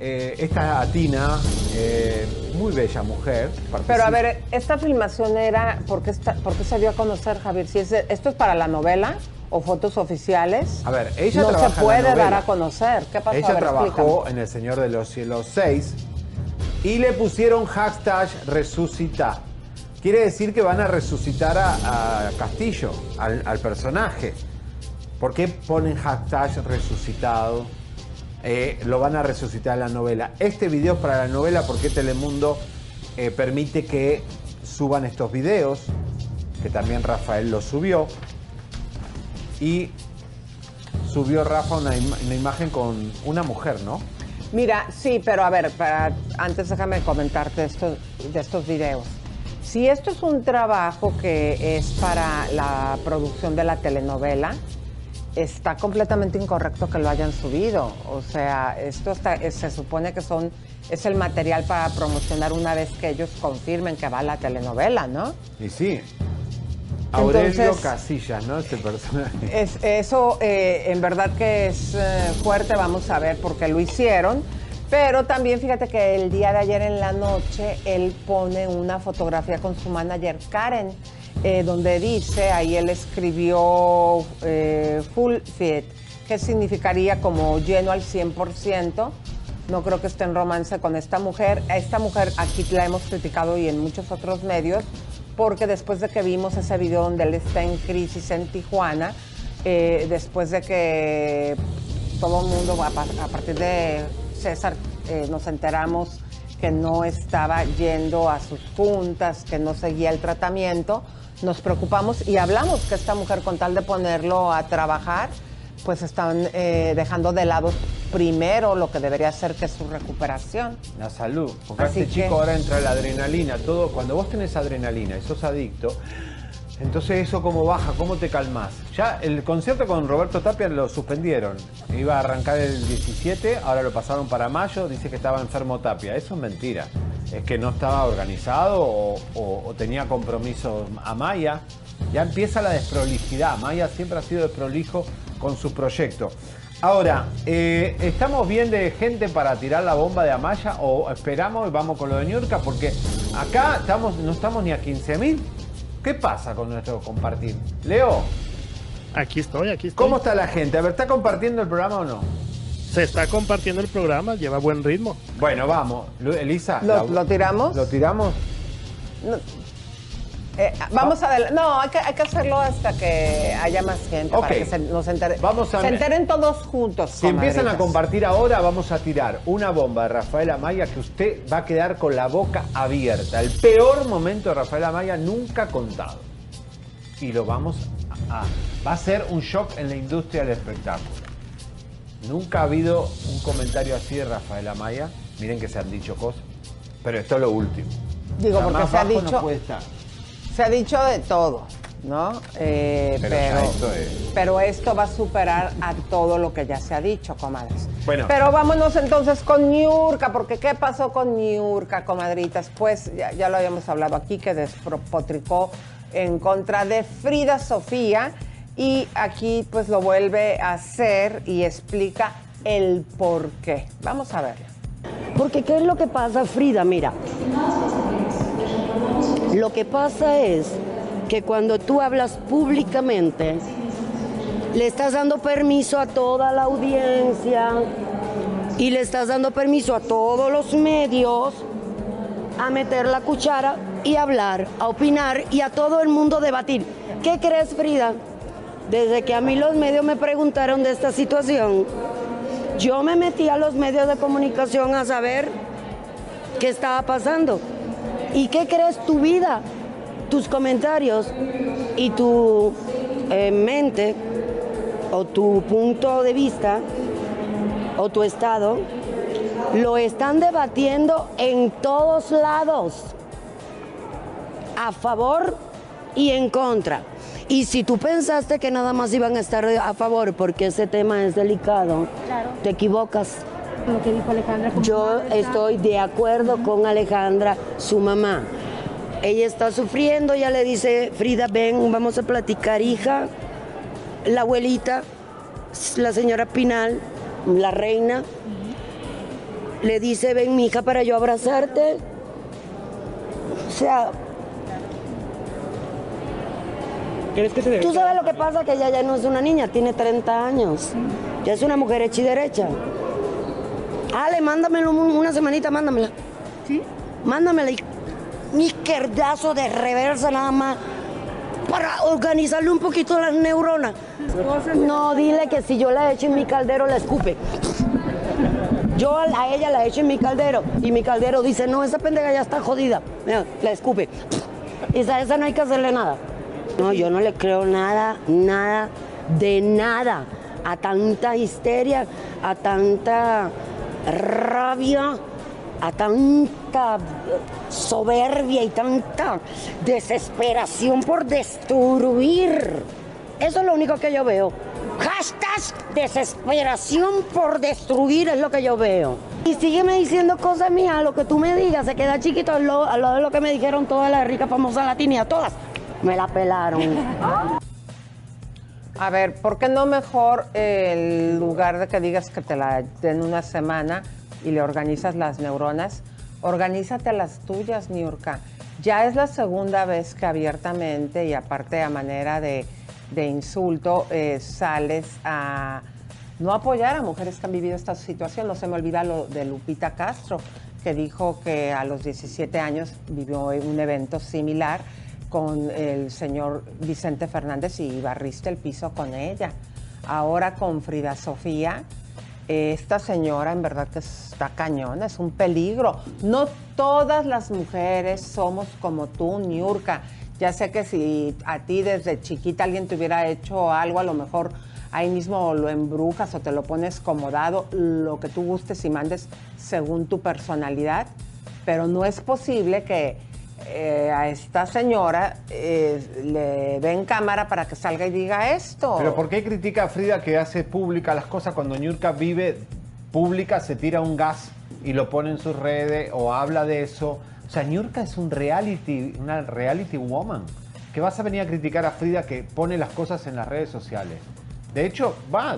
Eh, esta Atina, eh, muy bella mujer. Pero a ver, esta filmación era, ¿por qué, está- por qué se dio a conocer, Javier? Si es ¿Esto es para la novela o fotos oficiales? A ver, ella no trabaja se en la puede dar a conocer. ¿Qué pasó? Ella ver, trabajó en El Señor de los Cielos 6 y le pusieron hashtag resucita. Quiere decir que van a resucitar a, a Castillo, al, al personaje. ¿Por qué ponen hashtag resucitado? Eh, lo van a resucitar en la novela. Este video es para la novela porque Telemundo eh, permite que suban estos videos, que también Rafael los subió. Y subió Rafa una, ima- una imagen con una mujer, ¿no? Mira, sí, pero a ver, antes déjame comentarte esto, de estos videos. Si esto es un trabajo que es para la producción de la telenovela, está completamente incorrecto que lo hayan subido. O sea, esto está- es- se supone que son es el material para promocionar una vez que ellos confirmen que va a la telenovela, ¿no? Y sí. Aurelio Casillas, ¿no? Este personaje. Es, eso eh, en verdad que es eh, fuerte, vamos a ver por qué lo hicieron. Pero también fíjate que el día de ayer en la noche él pone una fotografía con su manager Karen, eh, donde dice, ahí él escribió eh, full fit, que significaría como lleno al 100%. No creo que esté en romance con esta mujer. Esta mujer aquí la hemos criticado y en muchos otros medios, porque después de que vimos ese video donde él está en crisis en Tijuana, eh, después de que todo el mundo, a, pa- a partir de César, nos enteramos que no estaba yendo a sus juntas, que no seguía el tratamiento, nos preocupamos y hablamos que esta mujer, con tal de ponerlo a trabajar, pues están eh, dejando de lado primero lo que debería ser que es su recuperación. La salud. Porque Así este que- chico ahora entra la adrenalina, todo. Cuando vos tenés adrenalina y sos adicto, entonces eso cómo baja, cómo te calmás. Ya el concierto con Roberto Tapia lo suspendieron. Iba a arrancar el 17, ahora lo pasaron para mayo, dice que estaba enfermo Tapia. Eso es mentira. Es que no estaba organizado o, tenía compromisos a Maya. Ya empieza la desprolijidad. Maya siempre ha sido desprolijo con su proyecto. Ahora, eh, ¿estamos bien de gente para tirar la bomba de Amaya o esperamos y vamos con lo de Niurka? Porque acá estamos, no estamos ni a 15.000. ¿Qué pasa con nuestro compartir? Leo, Aquí estoy, aquí estoy. ¿cómo está la gente? A ver, ¿está compartiendo el programa o no? Se está compartiendo el programa, lleva buen ritmo. Bueno, vamos. Elisa. ¿Lo- la- lo tiramos? ¿Lo tiramos? Eh, vamos a ver, no, hay que, hay que hacerlo hasta que haya más gente para Ok. que se, nos entere- Vamos a- se enteren todos juntos. Si empiezan a compartir ahora, vamos a tirar una bomba de Rafael Amaya que usted va a quedar con la boca abierta. El peor momento de Rafael Amaya nunca contado. Y lo vamos a... Va a ser un shock en la industria del espectáculo. Nunca ha habido un comentario así de Rafael Amaya. Miren que se han dicho cosas. Pero esto es lo último. Digo, porque se ha no dicho- puede estar. Se ha dicho de todo, ¿no? Eh, Pero esto es- pero esto va a superar a todo lo que ya se ha dicho, comadres. Bueno. Pero vámonos entonces con Niurka, porque ¿qué pasó con Niurka, comadritas? Pues ya, ya lo habíamos hablado aquí, que despotricó en contra de Frida Sofía y aquí pues lo vuelve a hacer y explica el por qué. Vamos a verlo. Porque ¿qué es lo que pasa, Frida? Mira, lo que pasa es que cuando tú hablas públicamente, le estás dando permiso a toda la audiencia y le estás dando permiso a todos los medios a meter la cuchara y hablar, a opinar y a todo el mundo debatir. ¿Qué crees, Frida? Desde que a mí los medios me preguntaron de esta situación, yo me metí a los medios de comunicación a saber qué estaba pasando. ¿Y qué crees tu vida, tus comentarios y tu eh, mente o tu punto de vista o tu estado lo están debatiendo en todos lados, a favor y en contra. Y si tú pensaste que nada más iban a estar a favor porque ese tema es delicado, Claro. te equivocas. Lo que dijo Alejandra. Yo estoy de acuerdo con Alejandra, su mamá. Ella está sufriendo, ya le dice, Frida, ven, vamos a platicar, hija. La abuelita, la señora Pinal, la reina, le dice, ven, mi hija, para yo abrazarte. O sea, ¿Crees que se debe tú sabes lo que pasa, que ella ya no es una niña, tiene 30 años. Ya es una mujer hecha y derecha. Ale, mándamelo un- una semanita, mándamela. ¿Sí? Mándamela. y- Un izquierdazo de reversa nada más. Para organizarle un poquito las neuronas. No, dile que si yo la echo en mi caldero, la escupe. Yo a a ella la echo en mi caldero. Y mi caldero dice, no, esa pendeja ya está jodida. Mira, la escupe. Esa, esa no hay que hacerle nada. No, yo no le creo nada, nada, de nada. A tanta histeria, a tanta rabia, a tanta soberbia y tanta desesperación por destruir. Eso es lo único que yo veo. Hashtag desesperación por destruir es lo que yo veo. Y sígueme diciendo cosas mías, lo que tú me digas, se queda chiquito al lado, de lo que me dijeron todas las ricas famosas latinas, todas. Me la pelaron. A ver, ¿por qué no mejor eh, el lugar de que digas que te la den una semana y le organizas las neuronas, organízate las tuyas, Niurka? Ya es la segunda vez que abiertamente y aparte a manera de, de insulto eh, sales a no apoyar a mujeres que han vivido esta situación. No se me olvida lo de Lupita Castro, que dijo que a los 17 años vivió un evento similar con el señor Vicente Fernández y barriste el piso con ella. Ahora con Frida Sofía, esta señora en verdad que está cañona, es un peligro. No todas las mujeres somos como tú, Niurka. Ya sé que si a ti desde chiquita alguien te hubiera hecho algo, a lo mejor ahí mismo lo embrujas o te lo pones comodado, lo que tú gustes y mandes según tu personalidad, pero no es posible que eh, a esta señora eh, le den cámara para que salga y diga esto. Pero ¿por qué critica a Frida que hace pública las cosas cuando Ñurka vive pública, se tira un gas y lo pone en sus redes o habla de eso? O sea, Ñurka es un reality, una reality woman. Que vas a venir a criticar a Frida que pone las cosas en las redes sociales. De hecho, va,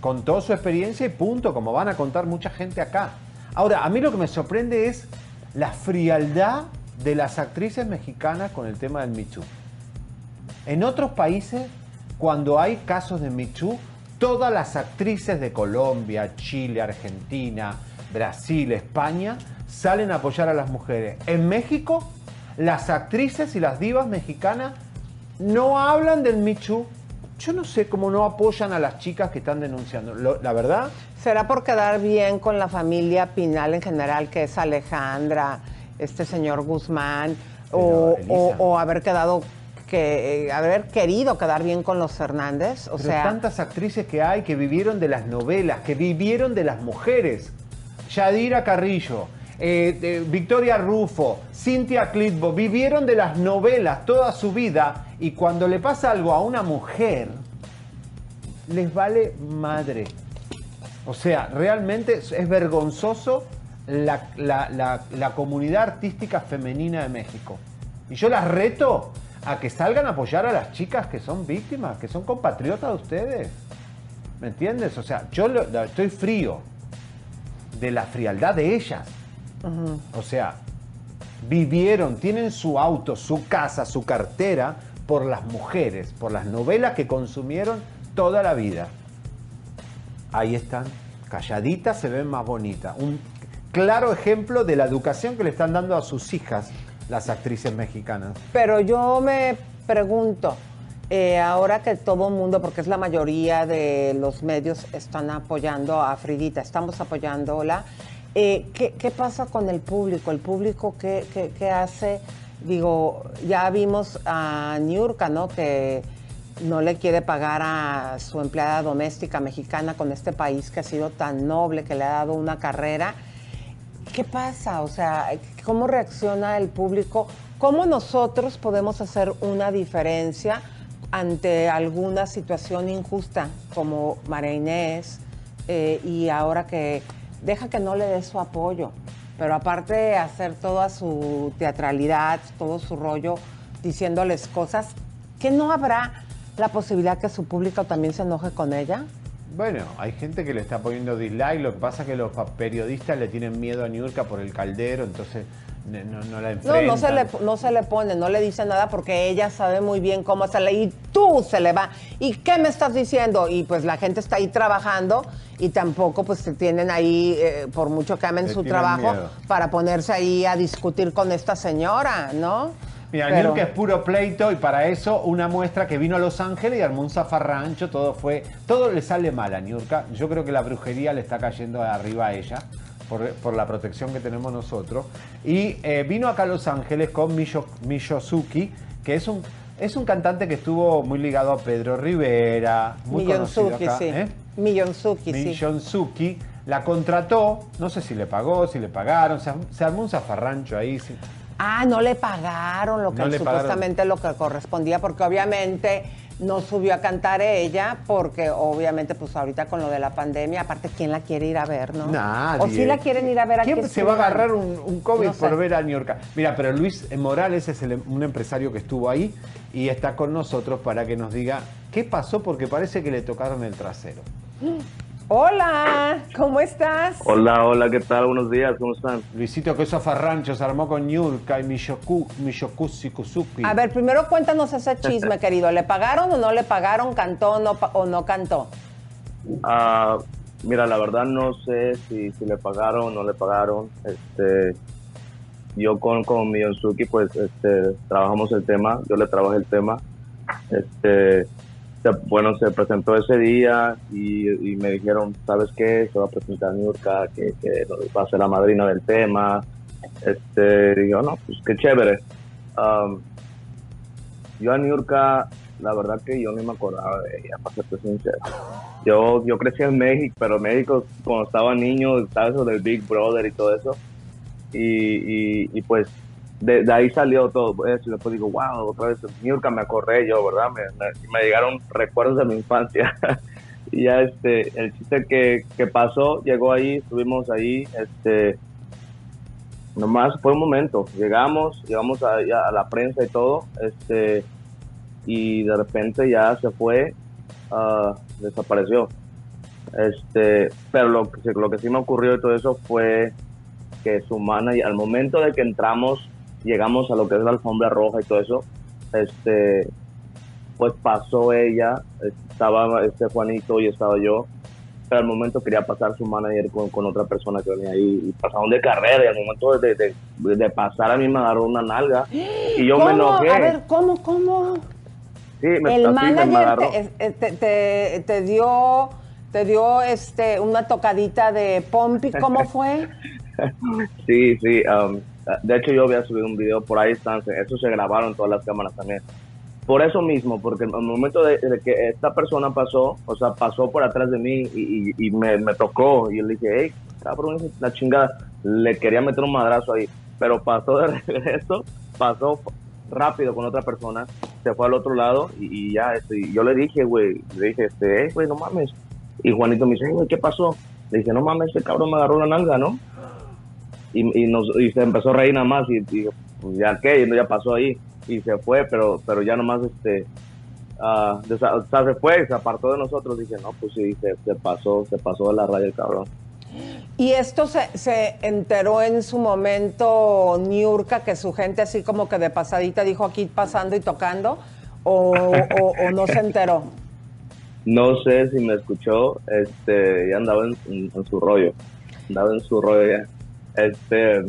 contó su experiencia y punto, como van a contar mucha gente acá. Ahora, a mí lo que me sorprende es la frialdad de las actrices mexicanas con el tema del Too. En otros países, cuando hay casos de Too, todas las actrices de Colombia, Chile, Argentina, Brasil, España, salen a apoyar a las mujeres. En México, las actrices y las divas mexicanas no hablan del Too. Yo no sé cómo no apoyan a las chicas que están denunciando. La verdad, ¿Será por quedar bien con la familia Pinal en general, que es Alejandra, este señor Guzmán, o, Elisa. o- o haber quedado, que, eh, haber querido quedar bien con los Hernández? O Pero sea, tantas actrices que hay que vivieron de las novelas, que vivieron de las mujeres. Yadira Carrillo, eh, Victoria Rufo, Cintia Clitbo, vivieron de las novelas toda su vida y cuando le pasa algo a una mujer, les vale madre. O sea, realmente es vergonzoso la, la- la- la comunidad artística femenina de México. Y yo las reto a que salgan a apoyar a las chicas que son víctimas, que son compatriotas de ustedes. ¿Me entiendes? O sea, yo lo- estoy frío de la frialdad de ellas. O sea, vivieron, tienen su auto, su casa, su cartera por las mujeres, por las novelas que consumieron toda la vida. Ahí están, calladitas se ven más bonitas. Un claro ejemplo de la educación que le están dando a sus hijas las actrices mexicanas. Pero yo me pregunto, eh, ahora que todo el mundo, porque es la mayoría de los medios, están apoyando a Fridita, estamos apoyándola, eh, ¿qué, pasa con el público? ¿El público qué, qué- qué hace? Digo, ya vimos a Niurka, ¿no? Que no le quiere pagar a su empleada doméstica mexicana con este país que ha sido tan noble, que le ha dado una carrera. ¿Qué pasa? O sea, ¿cómo reacciona el público? ¿Cómo nosotros podemos hacer una diferencia ante alguna situación injusta como María Inés eh, y ahora que deja que no le dé su apoyo? Pero aparte de hacer toda su teatralidad, todo su rollo, diciéndoles cosas, ¿que no habrá la posibilidad que su público también se enoje con ella? Bueno, hay gente que le está poniendo dislike, lo que pasa es que los periodistas le tienen miedo a Niurka por el caldero, entonces no, no la No, enfrentan. no se, le, no se le pone, no le dice nada porque ella sabe muy bien cómo hacerle y tú se le va. ¿Y qué me estás diciendo? Y pues la gente está ahí trabajando y tampoco pues se tienen ahí, eh, por mucho que amen Le su trabajo, miedo. para ponerse ahí a discutir con esta señora, ¿no? Mira, Pero- es puro pleito y para eso una muestra que vino a Los Ángeles y armó un zafarrancho, todo fue, todo le sale mal a Niurka. Yo creo que la brujería le está cayendo arriba a ella por, por la protección que tenemos nosotros. Y eh, vino acá a Los Ángeles con Miyo, que es un, es un cantante que estuvo muy ligado a Pedro Rivera, muy conocido Millonzuki, acá. sí. ¿eh? Millonzuki, sí. Millonzuki la contrató, no sé si le pagó, si le pagaron, se, se armó un zafarrancho ahí. sí. Ah, no le pagaron lo que No le pagaron. supuestamente lo que correspondía, porque obviamente no subió a cantar ella, porque obviamente pues ahorita con lo de la pandemia, aparte, ¿quién la quiere ir a ver, no? Nadie. O si la quieren ir a ver aquí. ¿Quién se va a agarrar un, un COVID No sé. por ver a New York? Mira, pero Luis Morales es el- un empresario que estuvo ahí y está con nosotros para que nos diga qué pasó porque parece que le tocaron el trasero. Hola, ¿cómo estás? Hola, hola, ¿qué tal? Buenos días, ¿cómo están? Luisito, que esos farranchos se armó con Ñurka y Miyoku, Miyokusikusuki. A ver, primero cuéntanos ese chisme, querido. ¿Le pagaron o no le pagaron? ¿Cantó o no, o no cantó? Ah, mira, la verdad no sé si, si le pagaron o no le pagaron. Este, yo con, con Miyonzuki, pues, este, trabajamos el tema, yo le trabajé el tema. Este, bueno, se presentó ese día y, me dijeron, ¿sabes qué? Se va a presentar Nurka, que, que va a ser la madrina del tema. Este, yo, no, pues qué chévere. Um, yo a Niurka la verdad que yo ni me acordaba de ella, para serte sincero. Yo, yo crecí en México, pero México, cuando estaba niño, estaba eso del Big Brother y todo eso. Y, y, y pues de, ahí salió todo eso. Y después digo, wow, otra vez Niurka me acordé yo, ¿verdad? Me, me, llegaron recuerdos de mi infancia. y ya este, el chiste que, que pasó, llegó ahí, estuvimos ahí, este nomás fue un momento. Llegamos, llegamos a, la prensa y todo, este, y de repente ya se fue, uh, desapareció. Este, pero lo que, lo que sí me ocurrió y todo eso fue que su manager, al momento de que entramos, llegamos a lo que es la alfombra roja y todo eso, este, pues pasó ella, estaba este Juanito y estaba yo, pero al momento quería pasar su manager con, con otra persona que venía ahí y pasaron de carrera y al momento de, de, de, pasar a mí me agarró una nalga y yo ¿Cómo? me enojé. A ver, ¿cómo, cómo? Sí, me, El así me manager agarró. te, te, te, te dio, te dio este, una tocadita de Pompi, ¿cómo fue? Sí, sí. um, de hecho, yo había subido un video por ahí, eso se grabaron todas las cámaras también. Por eso mismo, porque en el momento de, de que esta persona pasó, o sea, pasó por atrás de mí y, y, y me, me, tocó, y yo le dije, hey, cabrón, la chingada, le quería meter un madrazo ahí, pero pasó de regreso, pasó rápido con otra persona, se fue al otro lado y, y ya, este, y yo le dije, güey, le dije, este, güey, no mames. Y Juanito me dice, güey, ¿qué pasó? Le dije, no mames, este cabrón me agarró la nalga, ¿no? Y, y, nos, y se empezó a reír nada más y, y pues ya qué, ya pasó ahí y se fue, pero pero ya nomás este uh, desa, o sea, se fue, se apartó de nosotros, dije, no, pues sí, se, se pasó, se pasó de la raya el cabrón. Y esto se, se enteró en su momento Niurka, que su gente así como que de pasadita dijo aquí pasando y tocando, o, o, o no se enteró. No sé si me escuchó, este, ya andaba en, en, en su rollo, andaba en su rollo ya. Este,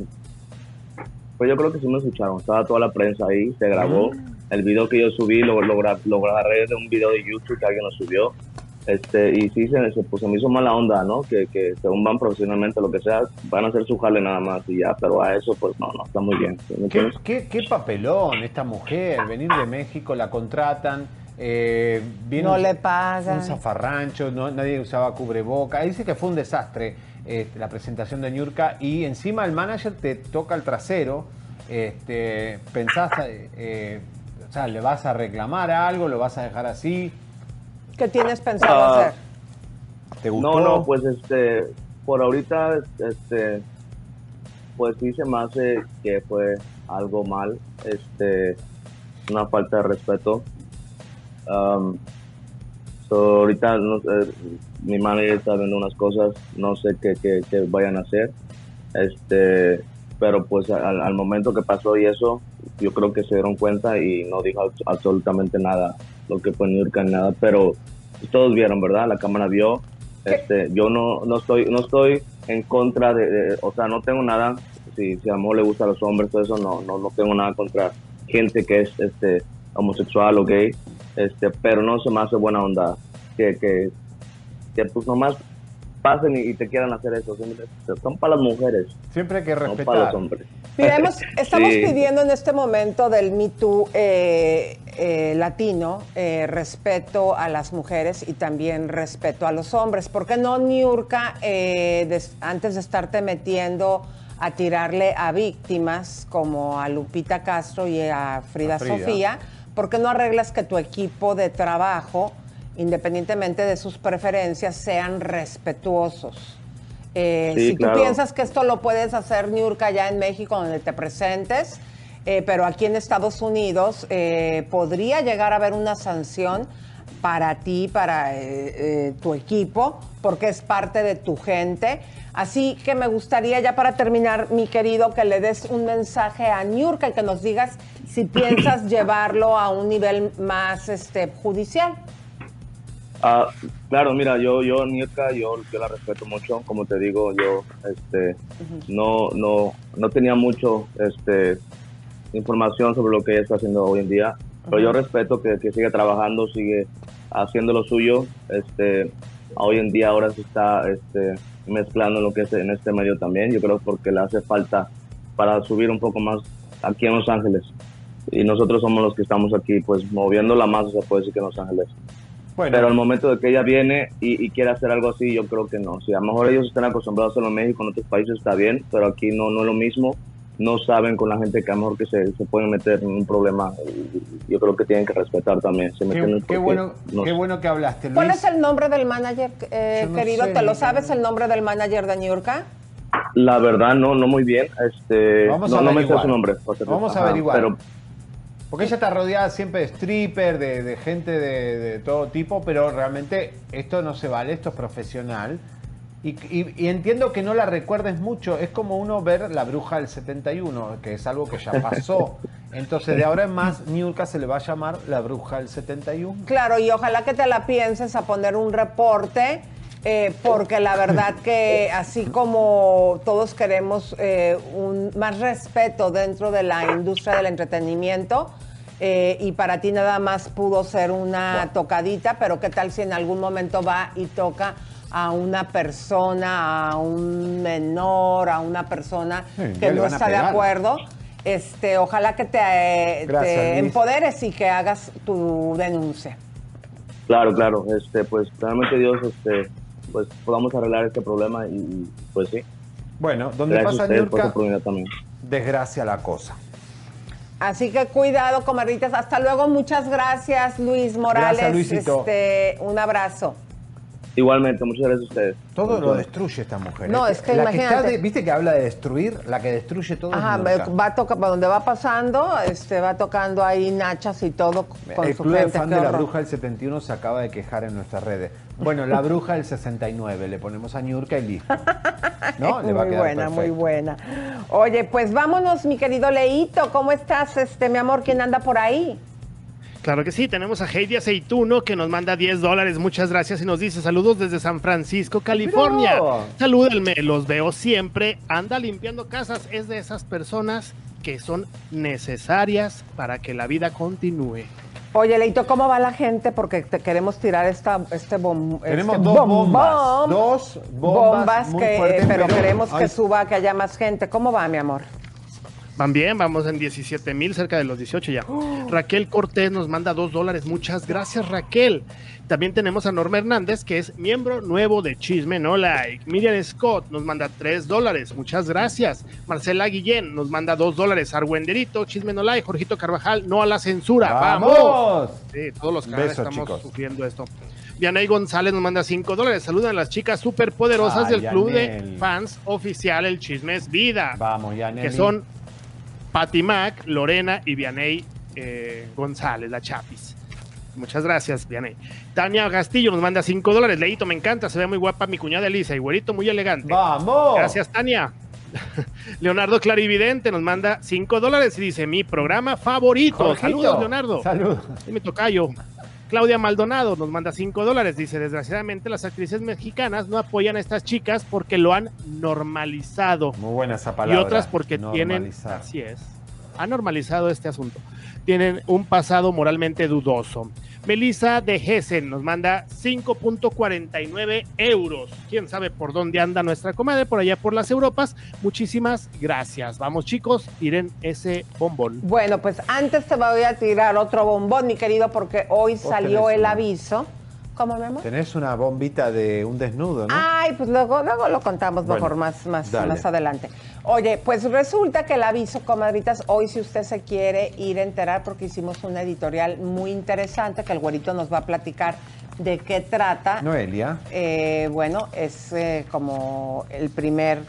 pues yo creo que sí me escucharon, estaba toda la prensa ahí, se grabó. Mm. El video que yo subí lo, lo, lo agarré de un video de YouTube que alguien lo subió. Este, y sí, se, se, pues, se me hizo mala onda, ¿no? Que, que según van profesionalmente, lo que sea, van a hacer su jale nada más y ya, pero a eso, pues no, no, está muy bien. ¿me ¿Qué, qué, qué papelón esta mujer, venir de México, la contratan. Eh, vino no le pagan. Un zafarrancho, no, nadie usaba cubreboca. Dice que fue un desastre eh, la presentación de Ñurka y encima el manager te toca el trasero. Este, ¿Pensás, eh, o sea, le vas a reclamar algo, lo vas a dejar así? ¿Qué tienes pensado uh, hacer? ¿Te gustó? No, no, pues este, por ahorita, este, pues sí se me hace que fue algo mal, este, una falta de respeto. Um, so ahorita no, eh, mi manager está viendo unas cosas, no sé qué, qué, qué vayan a hacer, este, pero pues al, al, momento que pasó y eso, yo creo que se dieron cuenta y no dijo absolutamente nada, lo que fue York, nada, pero todos vieron, ¿verdad? La cámara vio, este, yo no, no estoy, no estoy en contra de, de, o sea, no tengo nada, si, si a amor le gusta a los hombres, todo eso, no, no, no tengo nada contra gente que es, este, homosexual o gay, este, pero no se me hace buena onda que, que, que pues nomás pasen y, y, te quieran hacer eso. Son para las mujeres. Siempre hay que respetar. No para los hombres. Mira, hemos, estamos sí. pidiendo en este momento del Me Too eh, eh, latino eh, respeto a las mujeres y también respeto a los hombres. ¿Por qué no, Niurka, de, antes de estarte metiendo a tirarle a víctimas como a Lupita Castro y a Frida, a Frida. Sofía, ¿por qué no arreglas que tu equipo de trabajo independientemente de sus preferencias, sean respetuosos. Eh, sí, si claro. tú piensas que esto lo puedes hacer, Niurka, allá en México, donde te presentes, eh, pero aquí en Estados Unidos eh, podría llegar a haber una sanción para ti, para tu equipo, porque es parte de tu gente. Así que me gustaría ya para terminar, mi querido, que le des un mensaje a Niurka y que nos digas si piensas llevarlo a un nivel más este, judicial. Uh, claro, mira, yo, yo, Niurka, yo, yo la respeto mucho, como te digo, yo, este, uh -huh. no, no, no tenía mucho, este, información sobre lo que ella está haciendo hoy en día, uh -huh. pero yo respeto que, que, sigue trabajando, sigue haciendo lo suyo, este, hoy en día ahora se está, este, mezclando lo que es en este medio también, yo creo porque le hace falta para subir un poco más aquí en Los Ángeles. Y nosotros somos los que estamos aquí, pues moviendo la masa, se puede decir que en Los Ángeles. Bueno. Pero al momento de que ella viene y, y quiere hacer algo así, yo creo que no. Si a lo mejor ellos están acostumbrados a hacerlo en México, en otros países está bien, pero aquí no, no es lo mismo. No saben con la gente que a lo mejor que se, se pueden meter en un problema. Y yo creo que tienen que respetar también. ¿sí me Qué, qué bueno, no qué bueno que hablaste, Luis. ¿Cuál es el nombre del manager, eh, no querido? sé, ¿Te lo sabes el nombre del manager de Niurka? La verdad, no, no muy bien. Este, Vamos no, a no me sé averiguar. su nombre. Vamos a averiguar. Pero Porque ella está rodeada siempre de stripper, de, de gente de, de todo tipo, pero realmente esto no se vale, esto es profesional. Y, y- y entiendo que no la recuerdes mucho, es como uno ver La Bruja del 71, que es algo que ya pasó. Entonces, de ahora en más, Niurka se le va a llamar La Bruja del 71. Claro, y ojalá que te la pienses a poner un reporte, eh, porque la verdad que así como todos queremos eh, un más respeto dentro de la industria del entretenimiento, eh, y para ti nada más pudo ser una tocadita, pero qué tal si en algún momento va y toca a una persona, a un menor, a una persona Sí, que no está de acuerdo. Este, ojalá que te, Gracias, te empoderes y que hagas tu denuncia. Claro, claro. Este, pues realmente Dios, este, pues podamos arreglar este problema y, pues sí. Bueno, donde Gracias pasa también. desgracia la cosa. Así que cuidado, comadritas. Hasta luego. Muchas gracias, Luis Morales. Gracias, Luisito. Este, un abrazo. Igualmente, muchas gracias a ustedes. Todo lo destruye esta mujer. No, ¿eh? es que la que está imagínate. de- ¿Viste que habla de destruir? La que destruye todo Ajá, va a tocar, donde va pasando, este, va tocando ahí nachas y todo con El su club de fan de la bruja del 71 se acaba de quejar en nuestras redes. Bueno, la bruja del 69, le ponemos a Niurka y listo. ¿No? Le va a muy buena, muy buena. Oye, pues vámonos, mi querido Leito. ¿Cómo estás, este, mi amor? ¿Quién anda por ahí? Claro que sí, tenemos a Heidi Aceituno que nos manda 10 dólares, muchas gracias y nos dice saludos desde San Francisco, California. Mira. Salúdenme, los veo siempre, anda limpiando casas, es de esas personas que son necesarias para que la vida continúe. Oye, Leito, ¿cómo va la gente? Porque te queremos tirar esta, este bom, Tenemos este dos bombón. bombas, dos bombas muy que, fuertes, pero, pero- queremos que ay. suba, que haya más gente. ¿Cómo va, mi amor? Van bien, vamos en 17 mil, cerca de los 18 ya. Raquel Cortés nos manda 2 dólares, muchas gracias Raquel. También tenemos a Norma Hernández, que es miembro nuevo de Chisme No Like. Miriam Scott nos manda 3 dólares, muchas gracias. Marcela Guillén nos manda 2 dólares. Argüenderito, Chisme No Like. Jorgito Carvajal, no a la censura. ¡Vamos! ¡Vamos! Sí, todos los canales estamos chicos. sufriendo esto. Vianey González nos manda 5 dólares. Saludan a las chicas superpoderosas Ay, del club de Yanel. fans oficial El Chisme es Vida. Vamos, ya, Que son Patty Mac, Lorena y Vianey eh, González, la Chapis. Muchas gracias, Vianey. Tania Castillo nos manda 5 dólares. Leito, me encanta, se ve muy guapa mi cuñada Elisa y güerito muy elegante. ¡Vamos! Gracias, Tania. Leonardo Clarividente nos manda 5 dólares y dice: Mi programa favorito. Jorgito. Saludos, Leonardo. Salud. Y mi tocayo. Claudia Maldonado nos manda 5 dólares. Dice: Desgraciadamente, las actrices mexicanas no apoyan a estas chicas porque lo han normalizado. Muy buena esa Y palabra. otras porque tienen. Así es. Ha normalizado este asunto. Tienen un pasado moralmente dudoso. Melissa de Hessen nos manda 5.49 euros. Quién sabe por dónde anda nuestra comadre, por allá por las Europas. Muchísimas gracias. Vamos, chicos, tiren ese bombón. Bueno, pues antes te voy a tirar otro bombón, mi querido, porque hoy salió el uno. aviso. ¿Cómo, mi amor? Tenés una bombita de un desnudo, ¿no? Ay, pues luego, luego lo contamos Bueno, mejor más, más, dale. más adelante. Oye, pues resulta que el aviso, comadritas, hoy si usted se quiere ir a enterar, porque hicimos una editorial muy interesante que el güerito nos va a platicar de qué trata. Noelia. Eh, bueno, es eh, como el primer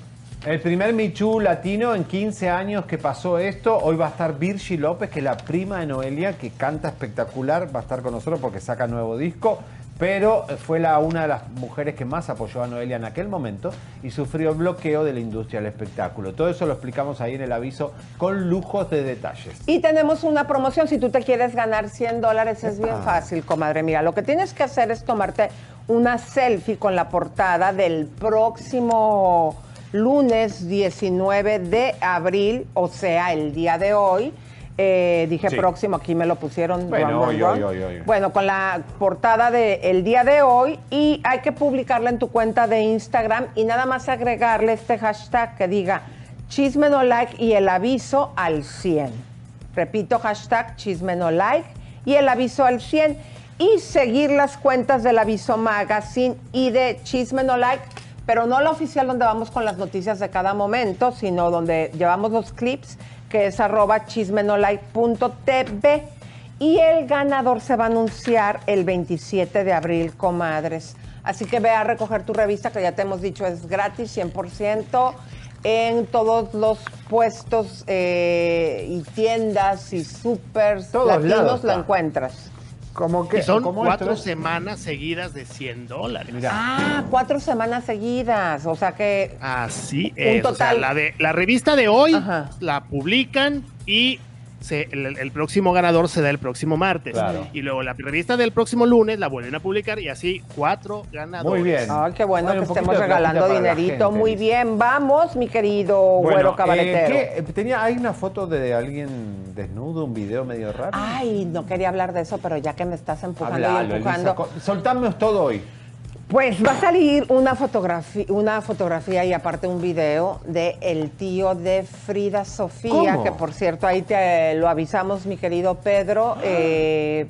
El primer Michu latino en 15 años que pasó esto. Hoy va a estar Virgi López, que es la prima de Noelia, que canta espectacular. Va a estar con nosotros porque saca nuevo disco. Pero fue la, una de las mujeres que más apoyó a Noelia en aquel momento y sufrió bloqueo de la industria del espectáculo. Todo eso lo explicamos ahí en el aviso con lujos de detalles. Y tenemos una promoción. Si tú te quieres ganar 100 dólares, es bien Epa. fácil, comadre. Mira, lo que tienes que hacer es tomarte una selfie con la portada del próximo lunes 19 de abril, o sea, el día de hoy. Eh, dije Sí. próximo, aquí me lo pusieron. Bueno, con la portada del día de hoy y hay que publicarla en tu cuenta de Instagram y nada más agregarle este hashtag que diga chisme no like y el aviso al 100. Repito, hashtag chisme no like y el aviso al 100 y seguir las cuentas del aviso magazine y de chisme no like, pero no la oficial donde vamos con las noticias de cada momento, sino donde llevamos los clips, que es arroba chismenolike.tv. Y el ganador se va a anunciar el 27 de abril, comadres. Así que ve a recoger tu revista, que ya te hemos dicho es gratis, 100%, en todos los puestos eh, y tiendas y supers Todos latinos lados la encuentras. Como Y son como cuatro esto, semanas seguidas de 100 dólares. Ah, cuatro semanas seguidas. O sea que. Así Un es. o sea, total- la, de, la revista de hoy la publican y se- el, el próximo ganador se da el próximo martes. Claro. Y luego la revista del próximo lunes la vuelven a publicar y así cuatro ganadores. Muy bien. Ay, qué bueno Bueno, que estemos regalando dinerito. gente, Muy bien, vamos, mi querido güero cabaretero. eh, ¿qué? Tenía, hay una foto de alguien desnudo, un video medio raro. Ay, no quería hablar de eso, pero ya que me estás empujando y Hablalo, empujando. Elisa, co- soltanos todo hoy. Pues va a salir una fotografía, una fotografía y aparte un video de el tío de Frida Sofía, ¿Cómo? que por cierto ahí te lo avisamos, mi querido Pedro. eh,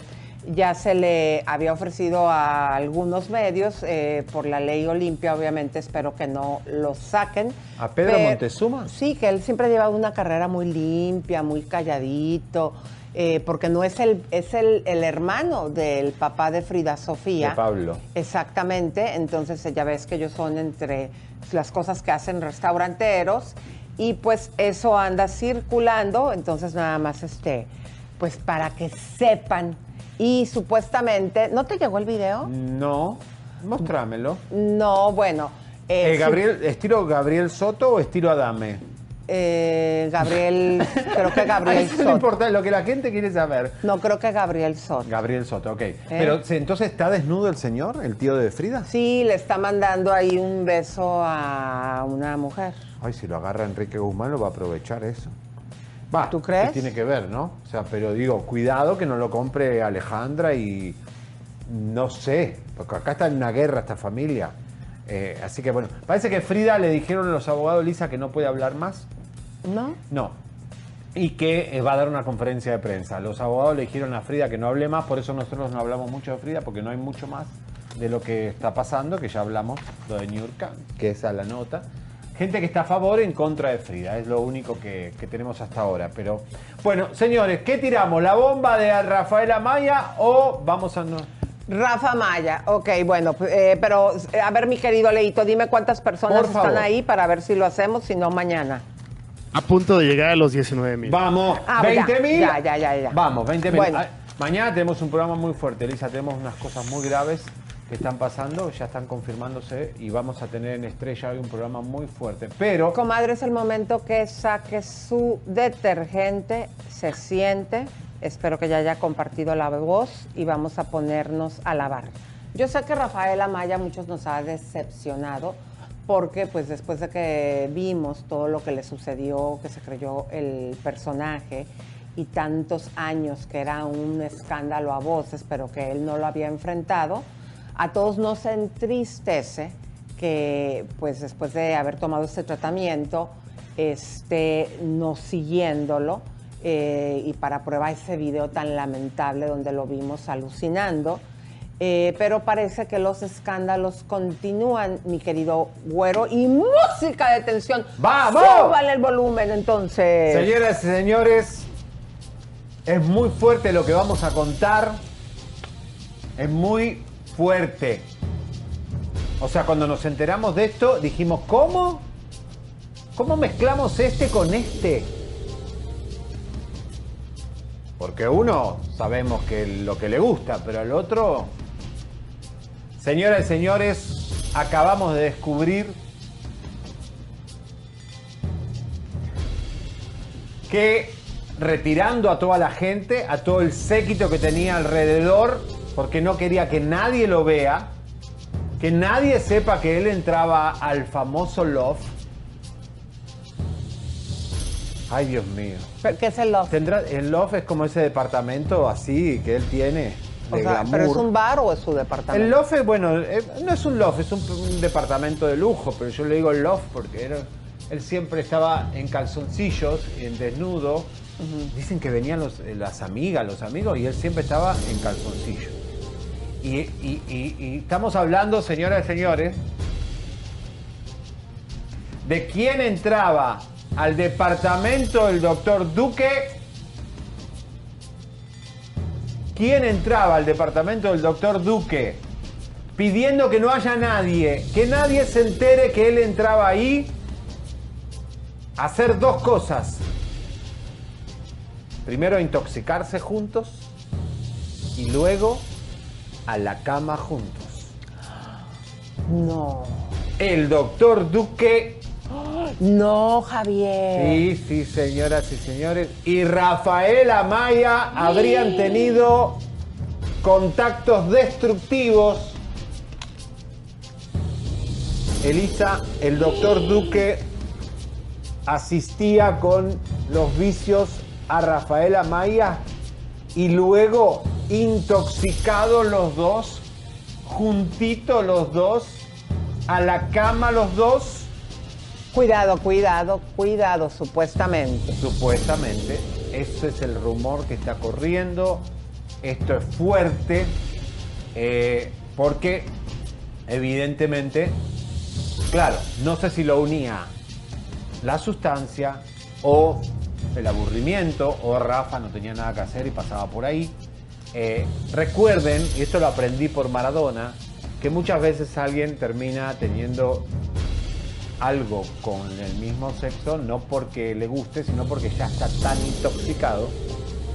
ya se le había ofrecido a algunos medios eh, por la ley Olimpia, obviamente espero que no lo saquen. ¿A Pedro Pero- Montezuma? Sí, que él siempre ha llevado una carrera muy limpia, muy calladito, eh, porque no es el, es el, el hermano del papá de Frida Sofía. De Pablo. Exactamente, entonces ya ves que ellos son entre las cosas que hacen restauranteros y pues eso anda circulando, entonces nada más este, pues para que sepan y supuestamente, ¿no te llegó el video? No, mostrámelo. No, bueno. eh, Eh, Gabriel, ¿Estilo Gabriel Soto o estilo Adame? Eh, Gabriel, creo que Gabriel Eso no Soto. importa, lo que la gente quiere saber. No, creo que Gabriel Soto. Gabriel Soto, ok. Pero ¿se- entonces está desnudo el señor, el tío de Frida. Sí, le está mandando ahí un beso a una mujer. Ay, si lo agarra Enrique Guzmán, lo va a aprovechar eso. Va, ¿Tú crees? que tiene que ver, ¿no? O sea, pero digo, cuidado que no lo compre Alejandra y no sé, porque acá está en una guerra esta familia. Eh, así que bueno, parece que Frida le dijeron a los abogados Lisa que no puede hablar más. ¿No? No. Y que eh, va a dar una conferencia de prensa. Los abogados le dijeron a Frida que no hable más, por eso nosotros no hablamos mucho de Frida, porque no hay mucho más de lo que está pasando, que ya hablamos, lo de New York, que esa es la nota. Gente que está a favor en contra de Frida, es lo único que, que tenemos hasta ahora. Pero bueno, señores, ¿qué tiramos? ¿La bomba de Rafael Amaya o vamos a... No? Rafa Maya, ok, bueno, pues, eh, pero a ver mi querido Leito, dime cuántas personas Por están favor. ahí para ver si lo hacemos, si no mañana. A punto de llegar a los 19 mil. Vamos, Ah, 20 mil. Ya, ya, ya, ya. Vamos, 20 mil. Bueno. Ah, Mañana tenemos un programa muy fuerte, Elisa. Tenemos unas cosas muy graves que están pasando, ya están confirmándose y vamos a tener en Estrella hoy un programa muy fuerte. Pero Comadre, es el momento que saque su detergente, se siente, espero que ya haya compartido la voz y vamos a ponernos a lavar. Yo sé que Rafael Amaya a muchos nos ha decepcionado porque pues después de que vimos todo lo que le sucedió, que se creyó el personaje y tantos años que era un escándalo a voces, pero que él no lo había enfrentado, a todos nos entristece que pues después de haber tomado este tratamiento esté no siguiéndolo eh, y para prueba ese video tan lamentable donde lo vimos alucinando. Eh, pero parece que los escándalos continúan, mi querido güero. Y música de tensión. ¡Vamos! Súbale el volumen entonces. Señoras y señores, es muy fuerte lo que vamos a contar. Es muy fuerte. O sea, cuando nos enteramos de esto, dijimos, ¿cómo? ¿Cómo mezclamos este con este? Porque uno sabemos que lo que le gusta, pero al otro... Señoras y señores, acabamos de descubrir que retirando a toda la gente, a todo el séquito que tenía alrededor, porque no quería que nadie lo vea, que nadie sepa que él entraba al famoso Love. Ay, Dios mío. ¿Pero ¿Qué es el Love? Tendrá, el Love es como ese departamento así que él tiene. O De sea, glamour. ¿Pero es un bar o es su departamento? El loft es, bueno, eh, no es un loft, es un, un departamento de lujo, pero yo le digo loft porque era- él siempre estaba en calzoncillos, en desnudo, Dicen que venían los- eh, las amigas, los amigos, y él siempre estaba en calzoncillo. Y, y- y- y estamos hablando, señoras y señores, de quién entraba al departamento del doctor Duque. ¿Quién entraba al departamento del doctor Duque pidiendo que no haya nadie, que nadie se entere que él entraba ahí a hacer dos cosas? Primero a intoxicarse juntos y luego a la cama juntos. No. El doctor Duque No, Javier. Sí, sí, señoras y señores. Y Rafael Amaya habrían tenido contactos destructivos. Elisa, el doctor Duque asistía con los vicios a Rafael Amaya y luego intoxicados los dos, juntitos los dos, a la cama los dos. Cuidado, cuidado, cuidado, supuestamente. Supuestamente, ese es el rumor que está corriendo. Esto es fuerte, eh, porque evidentemente, claro, no sé si lo unía la sustancia o el aburrimiento o Rafa no tenía nada que hacer y pasaba por ahí. Eh, recuerden, y esto lo aprendí por Maradona, que muchas veces alguien termina teniendo algo con el mismo sexo, no porque le guste, sino porque ya está tan intoxicado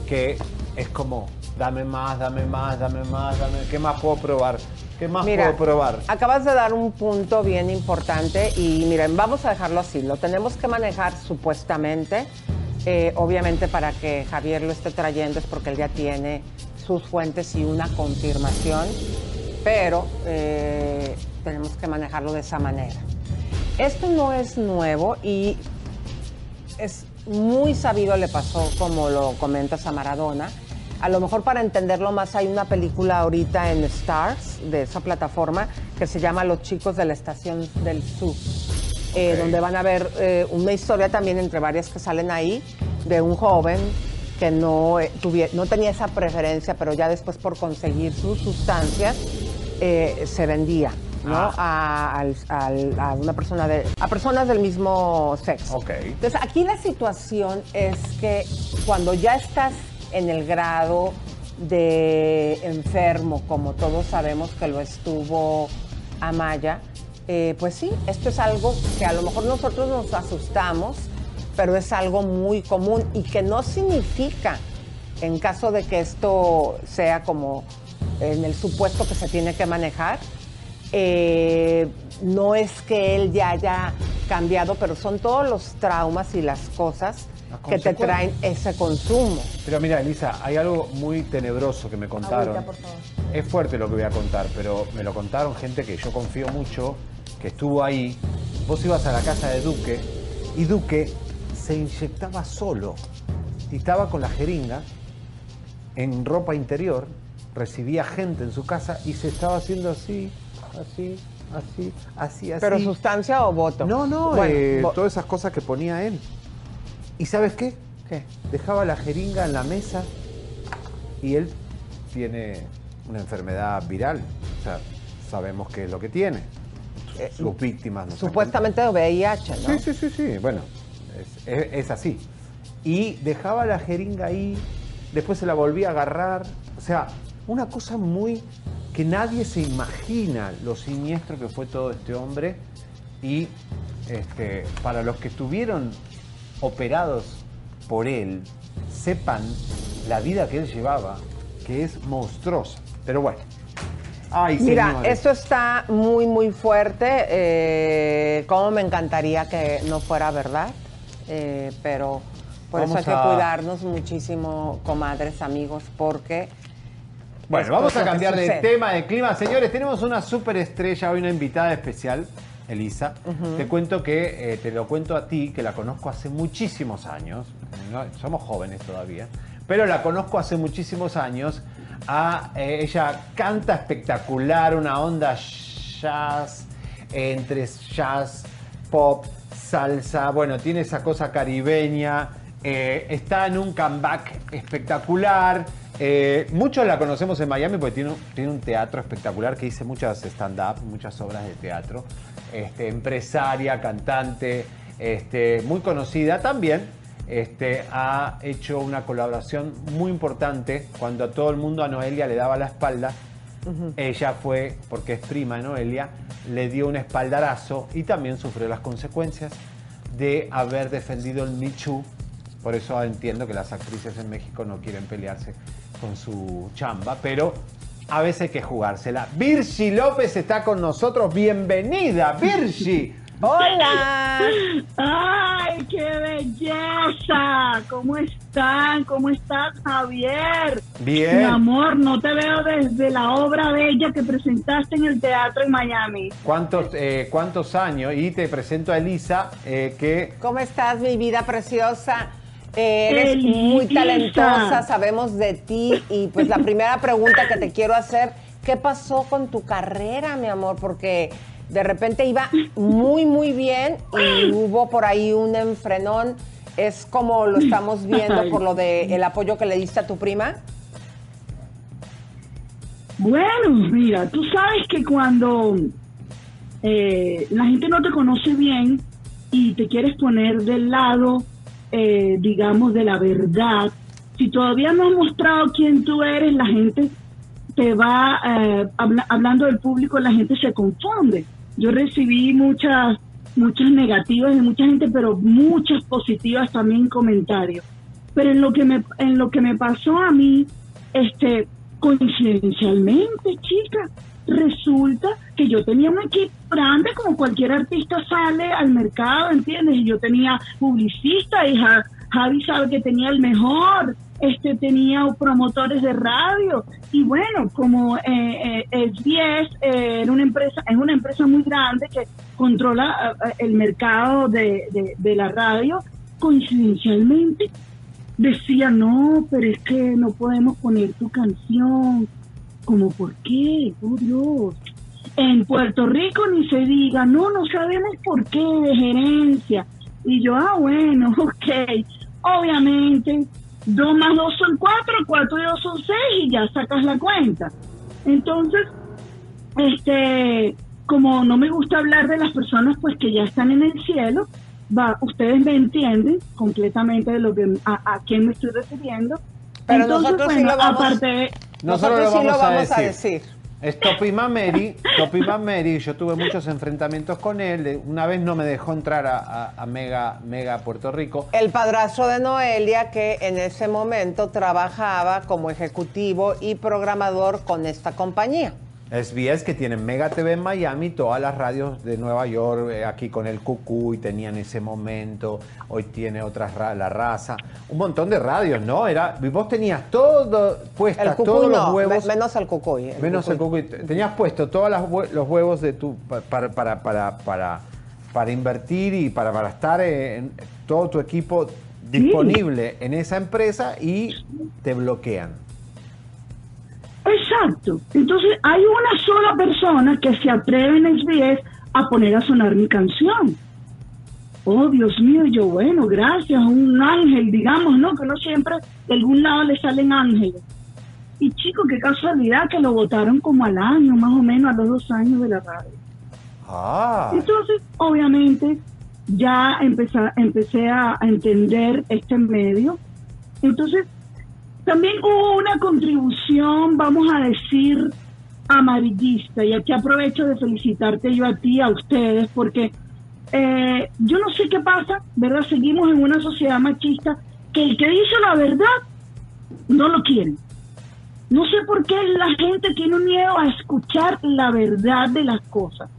que es como, dame más, dame más, dame más, dame, ¿qué más puedo probar? ¿Qué más Mira, puedo probar? Acabas de dar un punto bien importante y miren, vamos a dejarlo así. Lo tenemos que manejar supuestamente. Eh, obviamente para que Javier lo esté trayendo es porque él ya tiene sus fuentes y una confirmación, pero eh, tenemos que manejarlo de esa manera. Esto no es nuevo y es muy sabido, le pasó como lo comentas a Maradona. A lo mejor para entenderlo más hay una película ahorita en Stars de esa plataforma que se llama Los chicos de la estación del sur, eh, donde van a ver eh, una historia también entre varias que salen ahí de un joven que no, eh, tuvie- no tenía esa preferencia, pero ya después por conseguir sus sustancias se vendía. ¿No? A, al- al- a una persona de, a personas del mismo sexo. Entonces, aquí la situación es que cuando ya estás en el grado de enfermo, como todos sabemos que lo estuvo Amaya, eh, pues sí, esto es algo que a lo mejor nosotros nos asustamos, pero es algo muy común y que no significa, en caso de que esto sea como en el supuesto que se tiene que manejar, eh, no es que él ya haya cambiado, pero son todos los traumas y las cosas que te traen ese consumo. Pero mira, Elisa, hay algo muy tenebroso que me contaron. Agüita, por favor. Es fuerte lo que voy a contar, pero me lo contaron gente que yo confío mucho, que estuvo ahí. Vos ibas a la casa de Duque y Duque se inyectaba solo y estaba con la jeringa en ropa interior, recibía gente en su casa y se estaba haciendo así, así, así, así, así. ¿Pero sustancia o voto? No, no, Bueno, eh, todas esas cosas que ponía él. ¿Y sabes qué? ¿Qué? Dejaba la jeringa en la mesa y él tiene una enfermedad viral. O sea, sabemos qué es lo que tiene. Sus víctimas no Supuestamente de VIH, ¿no? Sí, sí, sí, sí. Bueno, es, es- es así. Y dejaba la jeringa ahí, después se la volvía a agarrar. O sea, una cosa muy que nadie se imagina lo siniestro que fue todo este hombre. Y este, para los que estuvieron operados por él, sepan la vida que él llevaba, que es monstruosa. Pero bueno. Ay, Mira, señores. esto está muy, muy fuerte. Eh, Cómo me encantaría que no fuera verdad. Eh, pero por eso Vamos hay que a- cuidarnos muchísimo, comadres, amigos, porque. Bueno, vamos a cambiar de tema, de clima. Señores, tenemos una superestrella, hoy una invitada especial, Elisa. Te cuento que, eh, te lo cuento a ti, que la conozco hace muchísimos años. No, somos jóvenes todavía. Pero la conozco hace muchísimos años. A, eh, ella canta espectacular, una onda jazz, eh, entre jazz, pop, salsa. Bueno, tiene esa cosa caribeña. eh, está en un comeback espectacular. Eh, muchos la conocemos en Miami porque tiene, un- tiene un teatro espectacular que dice muchas stand-up, muchas obras de teatro. Este, empresaria, cantante, este, muy conocida también. Este, ha hecho una colaboración muy importante cuando a todo el mundo a Noelia le daba la espalda. Ella fue, porque es prima de Noelia, le dio un espaldarazo y también sufrió las consecuencias de haber defendido el Too. Por eso entiendo que las actrices en México no quieren pelearse con su chamba, pero a veces hay que jugársela. Virgi López está con nosotros. Bienvenida, Virgi. Hola. ¡Ay, qué belleza! ¿Cómo están? ¿Cómo estás, Javier? Bien. Mi amor, no te veo desde la obra bella que presentaste en el teatro en Miami. ¿Cuántos, eh, cuántos años? Y te presento a Elisa, eh, que ¿Cómo estás, mi vida preciosa? Eh, eres muy talentosa, sabemos de ti. Y pues la primera pregunta que te quiero hacer, ¿qué pasó con tu carrera, mi amor? Porque de repente iba muy, muy bien y hubo por ahí un enfrenón. ¿Es como lo estamos viendo por lo del el apoyo que le diste a tu prima? Bueno, mira, tú sabes que cuando eh, la gente no te conoce bien y te quieres poner del lado, eh, digamos, de la verdad, si todavía no has mostrado quién tú eres, la gente te va, eh, habla- hablando del público, la gente se confunde. Yo recibí muchas, muchas negativas de mucha gente, pero muchas positivas también comentarios. Pero en lo que me, en lo que me pasó a mí, este, coincidencialmente, chica, resulta que yo tenía un equipo grande, como cualquier artista sale al mercado, ¿entiendes? Y yo tenía publicista y Ja- Javi sabe que tenía el mejor, este tenía promotores de radio y bueno, como eh, eh, SBS eh, una empresa, es una empresa muy grande que controla eh, el mercado de- de la radio, coincidencialmente decía, no, pero es que no podemos poner tu canción. Como, ¿por qué? Oh, Dios. En Puerto Rico ni se diga, no, no sabemos por qué, de gerencia. Y yo, ah, bueno, ok. Obviamente, dos más dos son cuatro, cuatro y dos son seis y ya sacas la cuenta. Entonces, este, como no me gusta hablar de las personas pues que ya están en el cielo, va, ustedes me entienden completamente de lo que a, a quién me estoy refiriendo. Pero Entonces, nosotros sí bueno, lo vamos- aparte nosotros, lo sí vamos, lo vamos a, a decir. Es Topi Mameri, Topi Mameri, yo tuve muchos enfrentamientos con él. Una vez no me dejó entrar a, a- a Mega, Mega Puerto Rico. El padrastro de Noelia, que en ese momento trabajaba como ejecutivo y programador con esta compañía. SBS que tiene Mega TV en Miami, todas las radios de Nueva York, eh, aquí con el Cucuy tenían ese momento, hoy tiene otras, ra- la raza, un montón de radios, ¿no? Era, y vos tenías todo, puestas El cucuy todos no, los huevos. me- menos el cucuy. el Menos el cucuy. Tenías puesto todos los huevos de tu pa- para, para, para, para, para invertir y para, para estar en todo tu equipo disponible en esa empresa y te bloquean. Exacto. Entonces hay una sola persona que se atreve en SBS a poner a sonar mi canción. Oh, Dios mío, yo, bueno, gracias, un ángel, digamos, ¿no? Que no siempre de algún lado le salen ángeles. Y chico, qué casualidad que lo votaron como al año, más o menos, a los dos años de la radio. Ah. Entonces, obviamente, ya empecé, empecé a entender este medio. Entonces, también hubo una contribución, vamos a decir, amarillista. Y aquí aprovecho de felicitarte yo a ti, a ustedes, porque eh, yo no sé qué pasa, ¿verdad? Seguimos en una sociedad machista que el que dice la verdad no lo quiere. No sé por qué la gente tiene un miedo a escuchar la verdad de las cosas.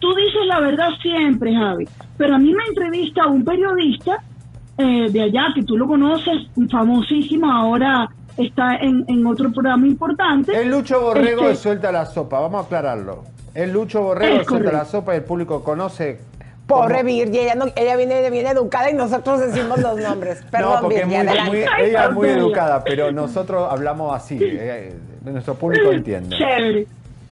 Tú dices la verdad siempre, Javi, pero a mí me entrevista un periodista eh, de allá, que tú lo conoces, un famosísimo, ahora está en, en otro programa importante. El Lucho Borrego Este, de Suelta la Sopa, vamos a aclararlo. El Lucho Borrego Suelta la. Sopa y el público conoce. Pobre cómo- Virgi, ella, no- ella viene bien educada y nosotros decimos los nombres. Perdón, no, porque es Virgi, muy- ella es muy educada, pero nosotros hablamos así. eh, nuestro público entiende. Chévere.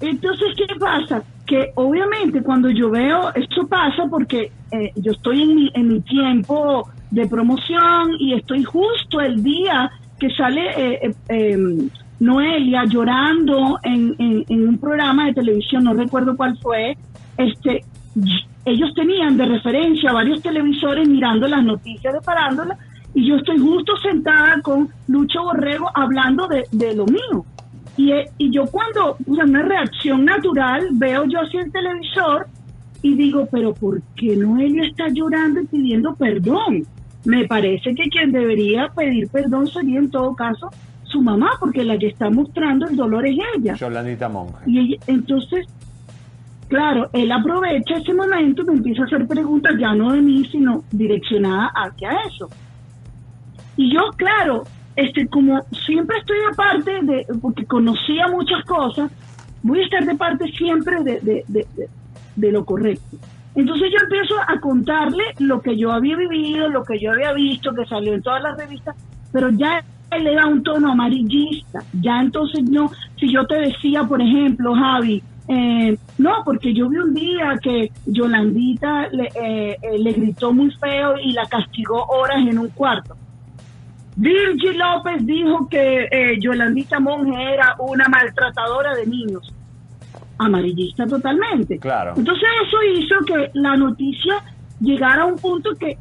Entonces, ¿qué pasa? Que obviamente cuando yo veo, esto pasa porque eh, yo estoy en mi, en mi tiempo de promoción y estoy justo el día que sale eh, eh, em, Noelia llorando en, un programa de televisión, no recuerdo cuál fue, este, ellos tenían de referencia varios televisores mirando las noticias de Parándola y yo estoy justo sentada con Lucho Borrego hablando de lo mío. Y, eh, y yo cuando, o sea, una reacción natural, veo yo hacia el televisor y digo, pero ¿por qué Noelia está llorando y pidiendo perdón? Me parece que quien debería pedir perdón sería en todo caso su mamá, porque la que está mostrando el dolor es ella. Yolandita Monge. Y ella- entonces, claro, él aprovecha ese momento y me empieza a hacer preguntas ya no de mí, sino direccionada hacia eso. Y yo, claro, este, como siempre estoy de parte de, porque conocía muchas cosas, voy a estar de parte siempre de, de, de, de- lo correcto. Entonces yo empiezo a contarle lo que yo había vivido, lo que yo había visto, que salió en todas las revistas, pero ya le da un tono amarillista. Ya entonces no, si yo te decía, por ejemplo, Javi, eh, no, porque yo vi un día que Yolandita le, eh, eh, le gritó muy feo y la castigó horas en un cuarto. Virgil López dijo que eh, Yolandita Monge era una maltratadora de niños. Amarillista totalmente. Claro. Entonces eso hizo que la noticia llegara a un punto que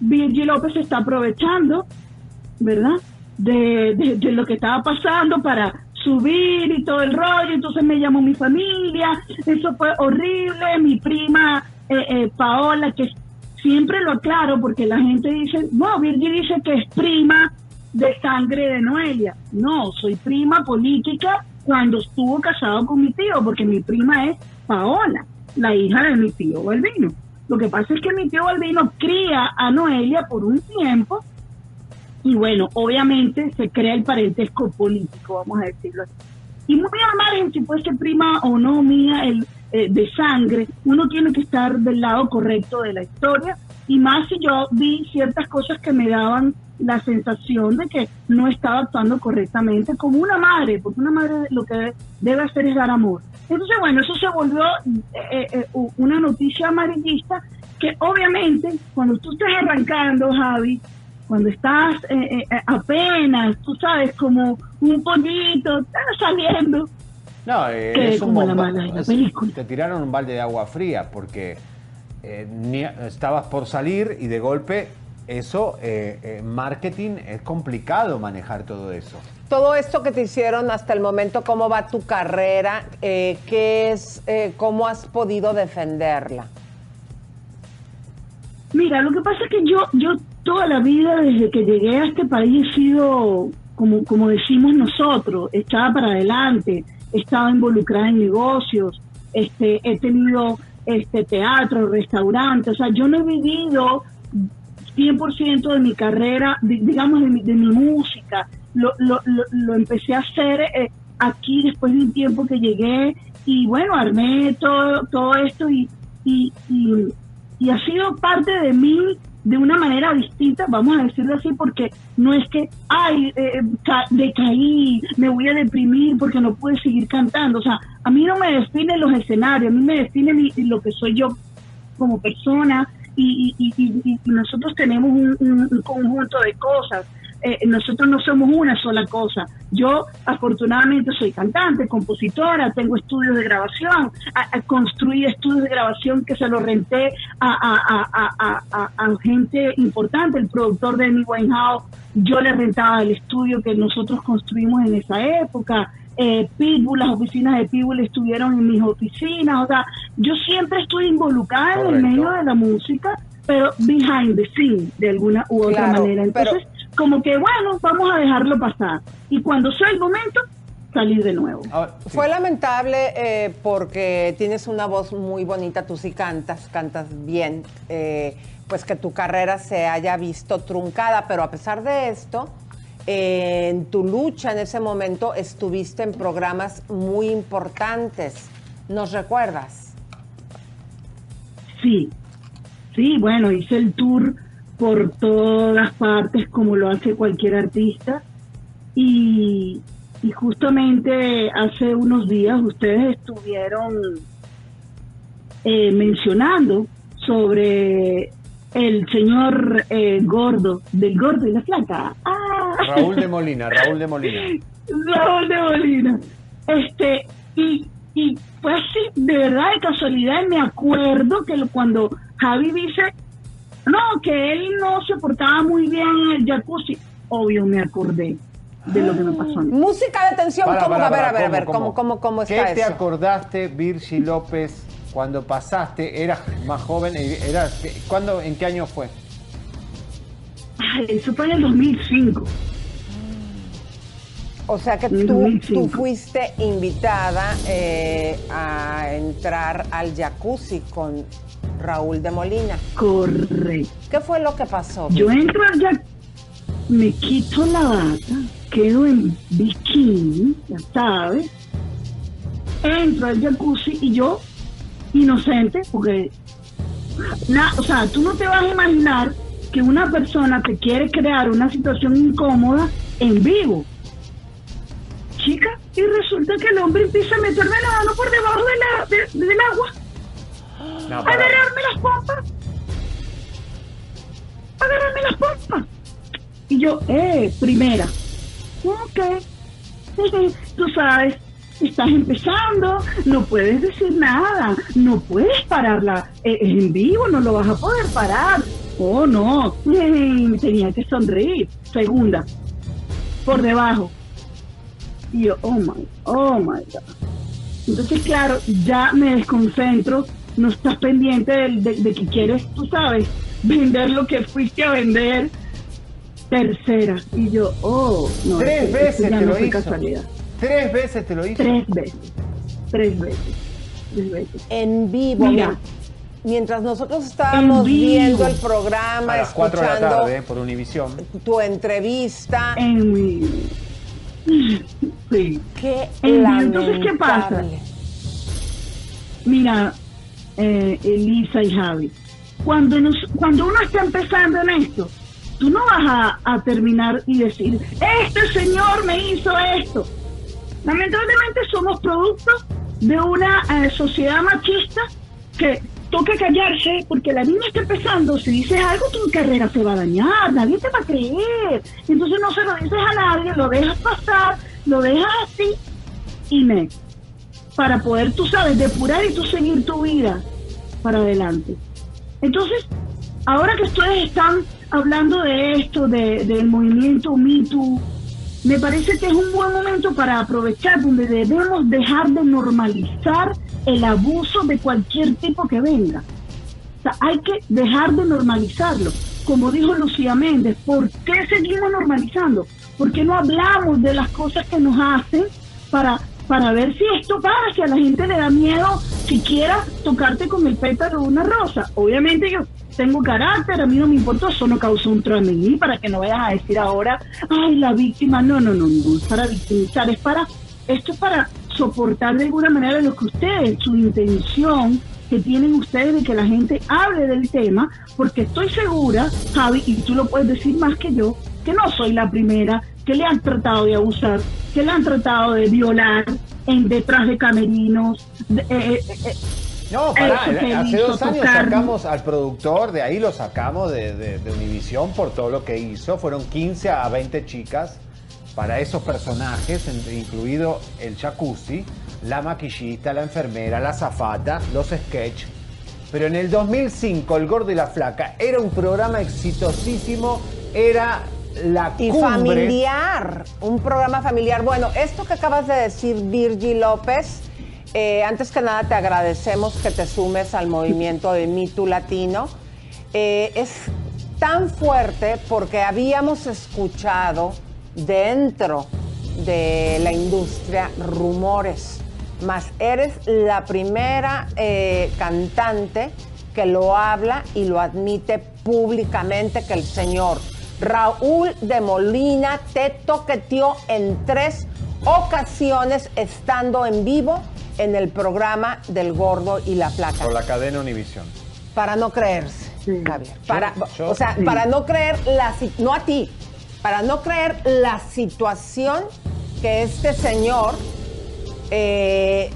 Virgil López se está aprovechando, ¿verdad? De, de- de lo que estaba pasando para subir y todo el rollo. Entonces me llamó mi familia, eso fue horrible. Mi prima eh, eh, Paola, que siempre lo aclaro porque la gente dice, no, Virgil dice que es prima de sangre de Noelia. No, soy prima política cuando estuvo casado con mi tío, porque mi prima es Paola, la hija de mi tío Balbino. Lo que pasa es que mi tío Balbino cría a Noelia por un tiempo y bueno, obviamente se crea el parentesco político, vamos a decirlo así. Y muy al margen si fuese prima o no mía el, eh, de sangre, uno tiene que estar del lado correcto de la historia y más si yo vi ciertas cosas que me daban la sensación de que no estaba actuando correctamente como una madre, porque una madre lo que debe hacer es dar amor. Entonces, bueno, eso se volvió eh, eh, u- una noticia amarillista que obviamente cuando tú estás arrancando, Javi, cuando estás eh, eh, apenas, tú sabes, como un pollito, estás saliendo. No, eh, Que es un como la mala de la película. Te tiraron un balde de agua fría porque eh, ni- estabas por salir y de golpe eso, eh, eh, marketing, es complicado manejar todo eso. Todo esto que te hicieron hasta el momento, ¿cómo va tu carrera? Eh, ¿Qué es, eh, cómo has podido defenderla? Mira, lo que pasa es que yo, yo toda la vida, desde que llegué a este país, he sido, como, como decimos nosotros, estaba para adelante, estaba involucrada en negocios, este, he tenido este teatro, restaurantes, o sea, yo no he vivido 100% de mi carrera, di- digamos, de mi, de mi música. Lo, lo, lo, lo empecé a hacer eh, aquí después de un tiempo que llegué y bueno, armé todo, todo esto y, y, y, y ha sido parte de mí de una manera distinta, vamos a decirlo así, porque no es que, ay, eh, ca- decaí, me voy a deprimir porque no pude seguir cantando. O sea, a mí no me definen los escenarios, a mí me define mi- lo que soy yo como persona y, y- y- y- nosotros tenemos un- un conjunto de cosas. Eh, nosotros no somos una sola cosa. Yo afortunadamente soy cantante, compositora, tengo estudios de grabación, a- a- construí estudios de grabación que se los renté a, gente importante, el productor de Amy Winehouse, yo le rentaba el estudio que nosotros construimos en esa época. Eh, Pitbull, las oficinas de Pitbull estuvieron en mis oficinas, o sea, yo siempre estoy involucrada en el medio de la música, pero behind the scene, de alguna u otra Claro, manera. pero- Entonces, como que bueno, vamos a dejarlo pasar. Y cuando sea el momento, salir de nuevo. Fue lamentable eh, porque tienes una voz muy bonita, tú sí cantas, cantas bien, eh, pues que tu carrera se haya visto truncada, pero a pesar de esto, eh, en tu lucha en ese momento estuviste en programas muy importantes. ¿Nos recuerdas? Sí, sí, bueno, hice el tour por todas partes como lo hace cualquier artista y, y justamente hace unos días ustedes estuvieron eh, mencionando sobre el señor eh, gordo, del gordo y la flaca. ¡Ah! Raúl de Molina, Raúl de Molina. Raúl de Molina. Este, y, y pues sí, de verdad, de casualidad, me acuerdo que cuando Javi dice, no, que él no se portaba muy bien en el jacuzzi, obvio me acordé de lo que me pasó. a mí. Música de tensión, Para, ¿cómo? para, a ver, para, a ver, a ¿cómo, ver, cómo? ¿cómo, cómo, cómo ¿Qué está te eso? acordaste, Virgi López, cuando pasaste? Eras más joven, eras, ¿cuándo, ¿en qué año fue? Ay, eso fue en el 2005. O sea que En tú, 2005. tú fuiste invitada eh, a entrar al jacuzzi con Raúl de Molina. Correcto. ¿Qué fue lo que pasó? Yo entro al jacuzzi, me quito la bata, quedo en bikini, ya sabes. Entro al jacuzzi y yo, inocente, porque, na- o sea, tú no te vas a imaginar que una persona te quiere crear una situación incómoda en vivo. Chica, y resulta que el hombre empieza a meterme la mano por debajo de la, de- del agua, No, para. agarrarme las pompas, agarrarme las pompas. Y yo, eh, primera. Ok. Tú sabes, estás empezando, no puedes decir nada, no puedes pararla. Eh, Es en vivo, no lo vas a poder parar. Oh, no. Tenía que sonreír. Segunda, por debajo. Y yo, oh my, oh my God. Entonces, claro, ya me desconcentro, no estás pendiente del- de, de que quieres, tú sabes, vender lo que fuiste a vender. Tercera. Y yo, oh, no. Tres veces ya te no lo fue hizo. casualidad. Tres veces te lo hizo. Tres veces. Tres veces. Tres veces. En vivo, Mira. Mientras nosotros estábamos viendo el programa, A las 4 de la escuchando tarde, por Univisión. tu entrevista. En vivo. Sí. Qué En. Entonces, ¿qué pasa? Mira, eh, Elisa y Javi, cuando, nos, cuando uno está empezando en esto, tú no vas a, a terminar y decir, este señor me hizo esto. Lamentablemente somos producto de una eh, sociedad machista que toca callarse porque la niña está empezando, si dices algo tu carrera se va a dañar, nadie te va a creer. Entonces no se lo dices a nadie, lo dejas pasar, lo dejas así y next para poder, tú sabes, depurar y tú seguir tu vida para adelante. Entonces, ahora que ustedes están hablando de esto, de, del movimiento Me Too, me parece que es un buen momento para aprovechar donde debemos dejar de normalizar el abuso de cualquier tipo que venga. Hay que dejar de normalizarlo. Como dijo Lucía Méndez, ¿por qué seguimos normalizando? ¿Por qué no hablamos de las cosas que nos hacen para, para ver si esto para, si a la gente le da miedo siquiera tocarte con el pétalo de una rosa? Obviamente yo tengo carácter, a mí no me importa, eso no causó un trauma en mí, para que no vayas a decir ahora, ay, la víctima, no, no, no, no, es para victimizar, es para, esto es para soportar de alguna manera lo que ustedes, su intención que tienen ustedes de que la gente hable del tema, porque estoy segura, Javi, y tú lo puedes decir más que yo, que no soy la primera que le han tratado de abusar, que le han tratado de violar en detrás de camerinos. de- eh, eh, eh, No, pará, hace dos años tocar- sacamos al productor, de ahí lo sacamos de, de, de Univisión por todo lo que hizo. Fueron 15 a 20 chicas para esos personajes, incluido el jacuzzi, la maquillista, la enfermera, la zafata, los sketch. Pero en el 2005, El Gordo y la Flaca era un programa exitosísimo, era la Y cumbre. familiar, un programa familiar. Bueno, esto que acabas de decir, Virgi López, eh, antes que nada te agradecemos que te sumes al movimiento de Me Too Latino. Eh, es tan fuerte porque habíamos escuchado dentro de la industria rumores, mas eres la primera eh, cantante que lo habla y lo admite públicamente que el señor Raúl de Molina te toqueteó en tres ocasiones estando en vivo en el programa del Gordo y la Placa. Por la cadena Univisión. Para no creerse, Javier. Para, yo- o sea, sí. para no creer la si- no a ti, para no creer la situación que este señor eh,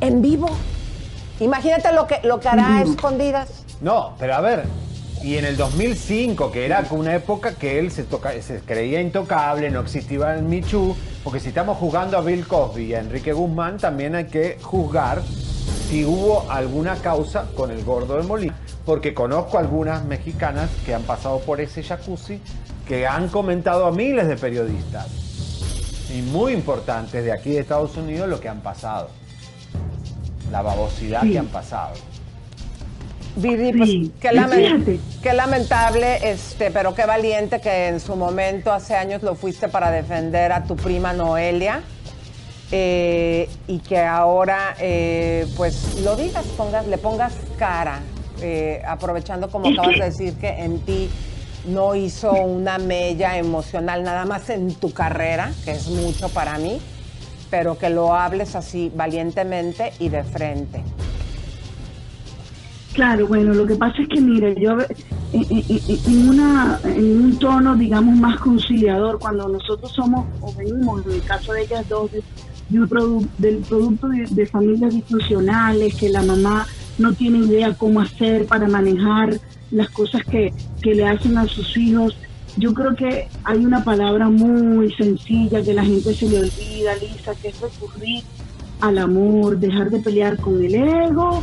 en vivo. Imagínate lo que lo que hará a escondidas. No, pero a ver, y en el 2005, que era una época que él se, toca, se creía intocable, no existía el Michu, porque si estamos juzgando a Bill Cosby y a Enrique Guzmán, también hay que juzgar si hubo alguna causa con el gordo de Molina, porque conozco algunas mexicanas que han pasado por ese jacuzzi, que han comentado a miles de periodistas, y muy importantes de aquí de Estados Unidos, lo que han pasado, la babosidad Sí. que han pasado. Viri, pues, Sí, qué, lamen- lamentable, este, pero qué valiente que en su momento, hace años, lo fuiste para defender a tu prima Noelia. eh, y que ahora, eh, pues, lo digas, pongas, le pongas cara, eh, aprovechando como acabas que- de decir que en ti no hizo una mella emocional, nada más en tu carrera, que es mucho para mí, pero que lo hables así valientemente y de frente. Claro, bueno, lo que pasa es que, mire, yo en, en- en- en una, en un tono, digamos, más conciliador, cuando nosotros somos o venimos, en el caso de ellas dos, de, un produ- del producto de, de familias disfuncionales, que la mamá no tiene idea cómo hacer para manejar las cosas que, que le hacen a sus hijos. Yo creo que hay una palabra muy sencilla que la gente se le olvida, Lisa, que es recurrir al amor, dejar de pelear con el ego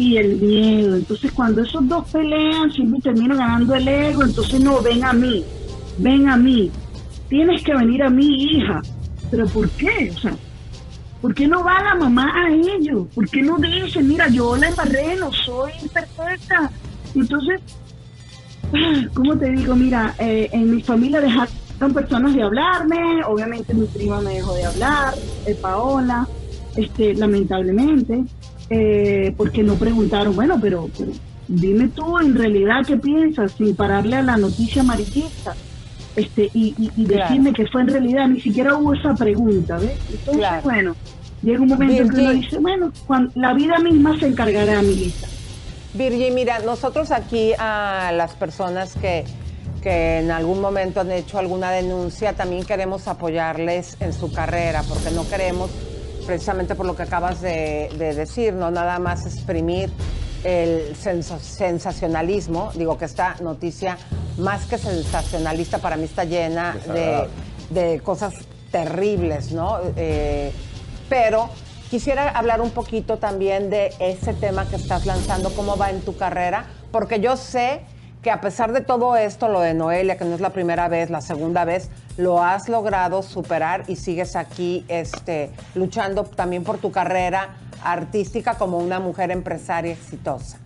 y el miedo. Entonces, cuando esos dos pelean, siempre termina ganando el ego. Entonces, no, ven a mí, ven a mí. Tienes que venir a mí, hija. ¿Pero por qué? O sea, ¿por qué no va la mamá a ellos? ¿Por qué no dice, mira, yo la embarré, no soy perfecta? Entonces, ¿cómo te digo? Mira, eh, en mi familia dejaron personas de hablarme, obviamente mi prima me dejó de hablar, eh, Paola, este, lamentablemente, eh, porque no preguntaron, bueno, pero, pero dime tú en realidad qué piensas, sin pararle a la noticia amarillista. Este, y, y, y Claro. decirme que fue en realidad, ni siquiera hubo esa pregunta, ¿ves? Entonces, Claro. bueno, llega un momento en que uno dice, bueno, la vida misma se encargará, mi lista. Virgi, mira, nosotros aquí a las personas que, que en algún momento han hecho alguna denuncia, también queremos apoyarles en su carrera, porque no queremos, precisamente por lo que acabas de, de decir, no nada más exprimir el sensa- sensacionalismo, digo que esta noticia, más que sensacionalista, para mí está llena de cosas terribles, ¿no? Eh, pero quisiera hablar un poquito también de ese tema que estás lanzando, cómo va en tu carrera, porque yo sé que a pesar de todo esto, lo de Noelia, que no es la primera vez, la segunda vez, lo has logrado superar y sigues aquí este, luchando también por tu carrera artística como una mujer empresaria exitosa.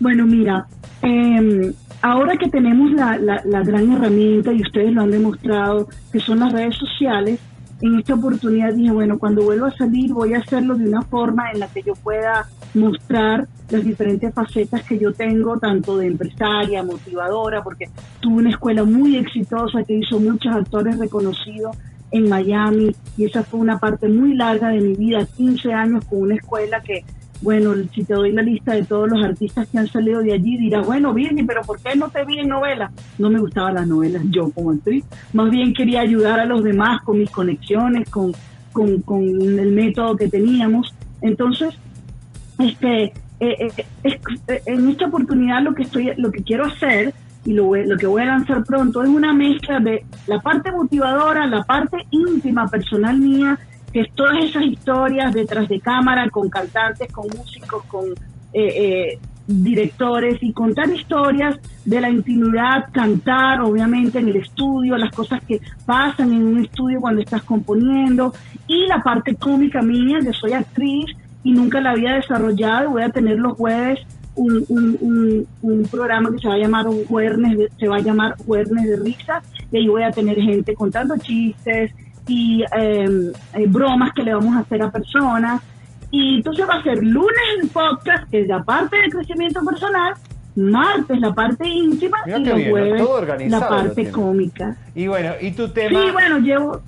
Bueno, mira, eh, ahora que tenemos la- la gran herramienta y ustedes lo han demostrado, que son las redes sociales, en esta oportunidad dije, bueno, cuando vuelva a salir voy a hacerlo de una forma en la que yo pueda mostrar las diferentes facetas que yo tengo, tanto de empresaria, motivadora, porque tuve una escuela muy exitosa que hizo muchos actores reconocidos en Miami y esa fue una parte muy larga de mi vida, 15 años con una escuela que bueno, si te doy la lista de todos los artistas que han salido de allí, dirás, bueno, Virgi, pero ¿por qué no te vi en novelas? No me gustaban las novelas yo como actriz. Más bien quería ayudar a los demás con mis conexiones, con, con, con el método que teníamos. Entonces, este, eh, eh, eh, en esta oportunidad lo que estoy, lo que quiero hacer y lo, lo que voy a lanzar pronto es una mezcla de la parte motivadora, la parte íntima, personal mía, que todas esas historias detrás de cámara, con cantantes, con músicos, con eh, eh, directores y contar historias de la intimidad, cantar, obviamente en el estudio, las cosas que pasan en un estudio cuando estás componiendo y la parte cómica mía, que soy actriz y nunca la había desarrollado, voy a tener los jueves un, un- un- programa que se va a llamar un Juernes de- se va a llamar Juernes de Risa y ahí voy a tener gente contando chistes y eh, eh, bromas que le vamos a hacer a personas y entonces va a ser lunes el podcast que es la parte de crecimiento personal martes la parte íntima Mirá y los jueves la parte cómica Y bueno, ¿y tu tema? Sí, bueno, llevo.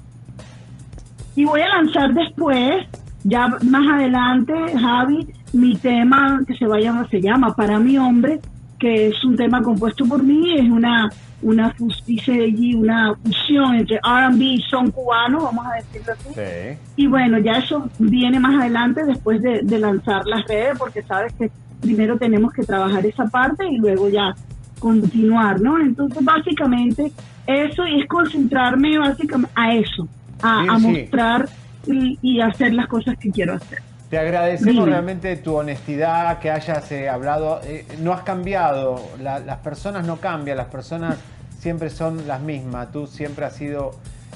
Y voy a lanzar después, ya más adelante, Javi, mi tema que se va a llamar, se llama Para mi hombre, que es un tema compuesto por mí, es una una dice allí una fusión entre R&B y son cubano, vamos a decirlo así. Sí. Y bueno, ya eso viene más adelante después de, de lanzar las redes, porque sabes que primero tenemos que trabajar esa parte y luego ya continuar, ¿no? Entonces, básicamente, eso y es concentrarme básicamente a eso, a, a Bien, sí. mostrar y, y hacer las cosas que quiero hacer. Te agradecemos realmente tu honestidad, que hayas eh, hablado. eh, no has cambiado, la- las personas no cambian, las personas siempre son las mismas. Tú siempre has sido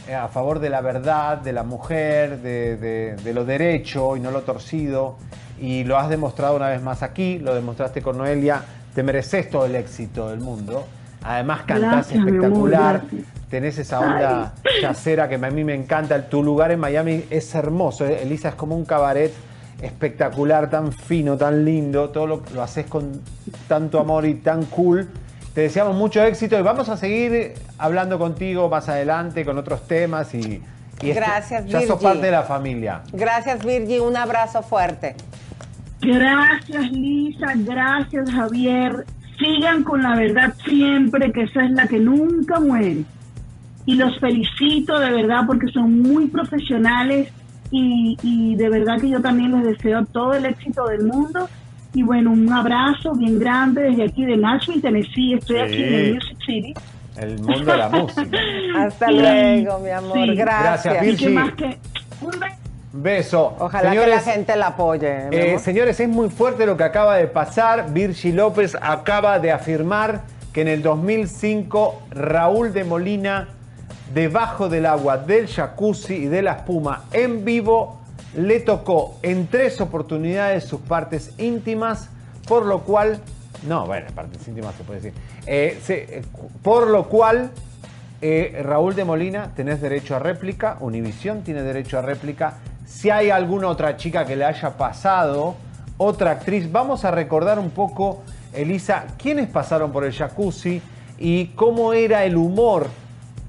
eh, a favor de la verdad, de la mujer, de, de- de lo derecho y no lo torcido. Y lo has demostrado una vez más aquí, lo demostraste con Noelia. Te mereces todo el éxito del mundo. Además cantás Gracias, amor, espectacular. gracias. Tenés esa onda yacera que a mí me encanta. Tu lugar en Miami es hermoso. Elisa es como un cabaret espectacular, tan fino, tan lindo. Todo lo, lo haces con tanto amor y tan cool. Te deseamos mucho éxito y vamos a seguir hablando contigo más adelante con otros temas y, y esto- Gracias, ya sos parte de la familia. Gracias, Virgi. Un abrazo fuerte. Gracias Lisa, gracias Javier. Sigan con la verdad siempre, que esa es la que nunca muere. Y los felicito de verdad porque son muy profesionales y, y de verdad que yo también les deseo todo el éxito del mundo. Y bueno, un abrazo bien grande desde aquí de Nashville, Tennessee. Estoy aquí en. Music City. El mundo de la música. Hasta Y- luego, mi amor. sí. Gracias. Gracias, Y Virgi. que más que un beso. Beso. Ojalá Señores, que la gente la apoye. Eh, señores, es muy fuerte lo que acaba de pasar. Virgi López acaba de afirmar que en el 2005 Raúl de Molina, debajo del agua del jacuzzi y de la espuma en vivo, le tocó en tres oportunidades sus partes íntimas, por lo cual, no, bueno, partes íntimas se puede decir, Eh, eh, por lo cual eh, Raúl de Molina, tenés derecho a réplica, Univisión tiene derecho a réplica. Si hay alguna otra chica que le haya pasado, otra actriz, vamos a recordar un poco, Elisa, quiénes pasaron por el jacuzzi y cómo era el humor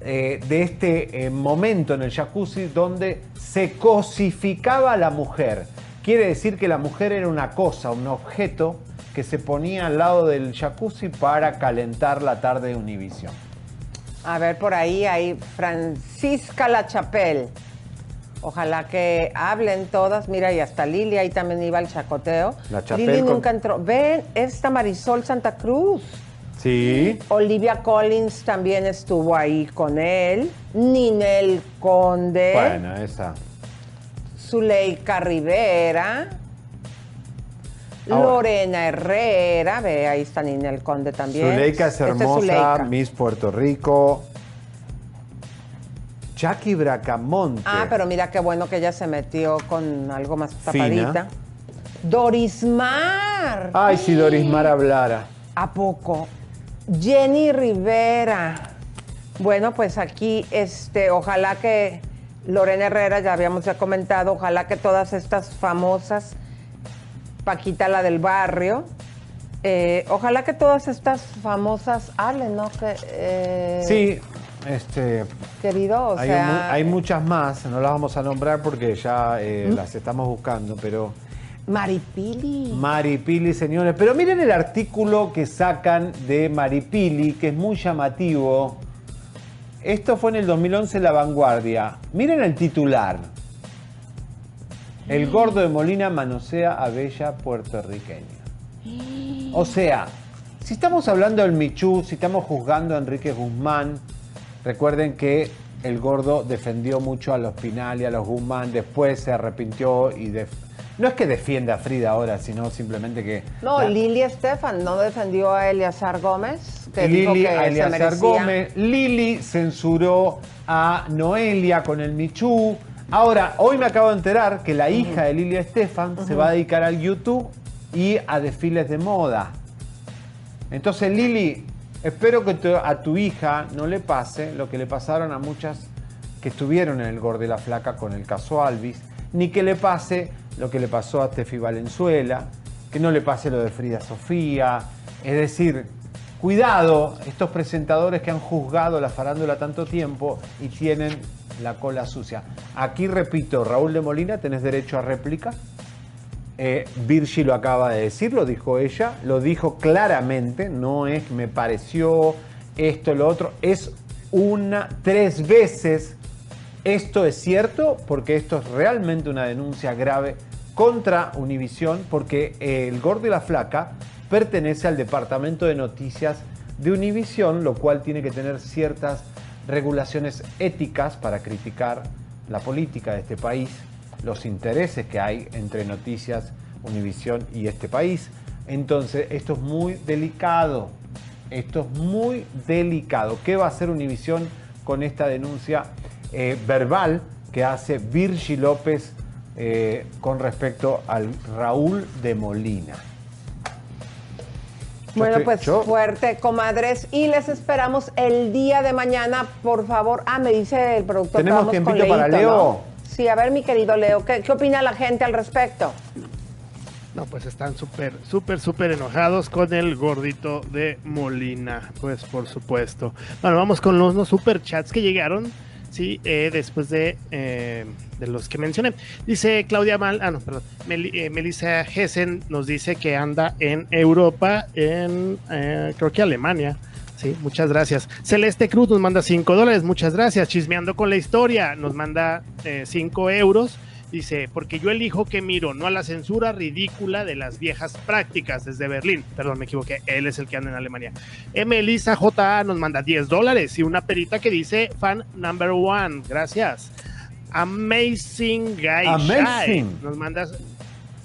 eh, de este eh, momento en el jacuzzi donde se cosificaba la mujer. Quiere decir que la mujer era una cosa, un objeto que se ponía al lado del jacuzzi para calentar la tarde de Univisión. A ver, por ahí hay Francisca La Chapelle. Ojalá que hablen todas. Mira, y hasta Lili ahí también iba al chacoteo. La Chapelle Lili con- nunca entró. Ven, esta Marisol Santa Cruz. Sí. Olivia Collins también estuvo ahí con él. Ninel Conde. Bueno, esa. Zuleika Rivera. Ahora. Lorena Herrera. Ve, ahí está Ninel Conde también. Zuleika es Esta hermosa, Zuleika. Miss Puerto Rico. Jackie Bracamonte. Ah, pero mira qué bueno que ella se metió con algo más Fina. tapadita. Dorismar. Ay, si Dorismar hablara. ¿A poco? Jenny Rivera. Bueno, pues aquí, este, ojalá que Lorena Herrera, ya habíamos ya comentado, ojalá que todas estas famosas, Paquita la del barrio, eh, ojalá que todas estas famosas, Ale, ¿no? Que, eh, Sí, este, Querido, o hay, sea, mu- hay muchas más, no las vamos a nombrar porque ya eh, ¿Mm? las estamos buscando, pero Maripili. Maripili, señores. Pero miren el artículo que sacan de Maripili, que es muy llamativo. Esto fue en el 2011 La Vanguardia. Miren el titular. El gordo de Molina manosea a bella puertorriqueña. O sea, si estamos hablando del Michú, si estamos juzgando a Enrique Guzmán, recuerden que el gordo defendió mucho a los Pinal y a los Guzmán, después se arrepintió y no es que defienda a Frida ahora, sino simplemente que No, la- Lili Estefan no defendió a Eleazar Gómez, que dijo Lili que a Eleazar. Gómez, Lili censuró a Noelia con el Michú. Ahora, hoy me acabo de enterar que la hija de Lili Estefan se va a dedicar al YouTube y a desfiles de moda. Entonces, Lili, espero que tu- a tu hija no le pase lo que le pasaron a muchas que estuvieron en el Gordo y la Flaca con el caso Alvis, ni que le pase lo que le pasó a Tefi Valenzuela, que no le pase lo de Frida Sofía. Es decir, cuidado, estos presentadores que han juzgado la farándula tanto tiempo y tienen la cola sucia. Aquí repito, Raúl de Molina, tenés derecho a réplica. Eh, lo acaba de decir, lo dijo ella, lo dijo claramente, no es me pareció esto, lo otro, es una, tres veces. Esto es cierto porque esto es realmente una denuncia grave contra Univisión porque el Gordo y la Flaca pertenece al departamento de noticias de Univisión, lo cual tiene que tener ciertas regulaciones éticas para criticar la política de este país, los intereses que hay entre noticias, Univisión y este país. Entonces, esto es muy delicado. Esto es muy delicado. ¿Qué va a hacer Univisión con esta denuncia eh, verbal que hace Virgi López eh, con respecto al Raúl de Molina? Yo Bueno, estoy- pues yo- fuerte, comadres. Y les esperamos el día de mañana, por favor. Ah, me dice el productor. que ¿Tenemos vamos con tiempito para Leo? ¿no? Sí, a ver, mi querido Leo, ¿qué, qué opina la gente al respecto? No, pues están súper, súper, súper enojados con el gordito de Molina. Pues por supuesto. Bueno, vamos con los, los super chats que llegaron. Sí, eh, después de, eh, de los que mencioné. Dice Claudia Mal, ah, no, perdón. Mel- eh, Melissa Hessen nos dice que anda en Europa, en eh, creo que Alemania. Sí, muchas gracias. Celeste Cruz nos manda 5 dólares, muchas gracias. Chismeando con la historia, nos manda 5 euros. Dice, porque yo elijo que miro, no a la censura ridícula de las viejas prácticas desde Berlín. Perdón, me equivoqué, él es el que anda en Alemania. Melissa JA nos manda 10 dólares y una perita que dice fan number one. Gracias. Amazing Guy Amazing. Shy nos manda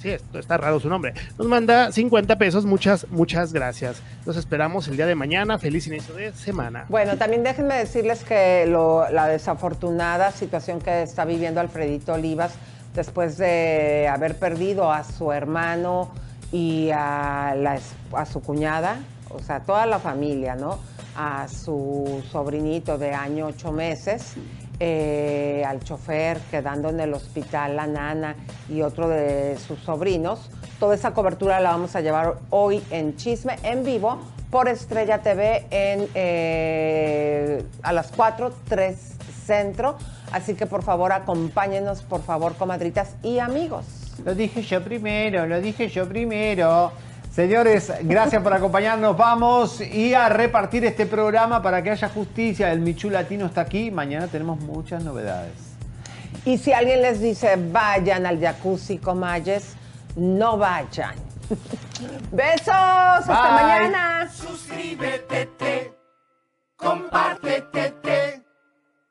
Sí, esto está raro su nombre. Nos manda 50 pesos. Muchas, muchas gracias. Los esperamos el día de mañana. Feliz inicio de semana. Bueno, también déjenme decirles que lo- la desafortunada situación que está viviendo Alfredito Olivas después de haber perdido a su hermano y a, la su cuñada, o sea, toda la familia, ¿no? A su sobrinito de año ocho meses, eh, al chofer quedando en el hospital, la nana y otro de sus sobrinos. Toda esa cobertura la vamos a llevar hoy en Chisme en vivo por Estrella TV eh, a las 4, 3 Centro. Así que por favor acompáñenos, por favor, comadritas y amigos. Lo dije yo primero, lo dije yo primero. Señores, gracias por acompañarnos. Vamos y a repartir este programa para que haya justicia. El Michu Latino está aquí. Mañana tenemos muchas novedades. Y si alguien les dice vayan al jacuzzi, comayes, no vayan. Besos, hasta mañana. Suscríbete, compártete,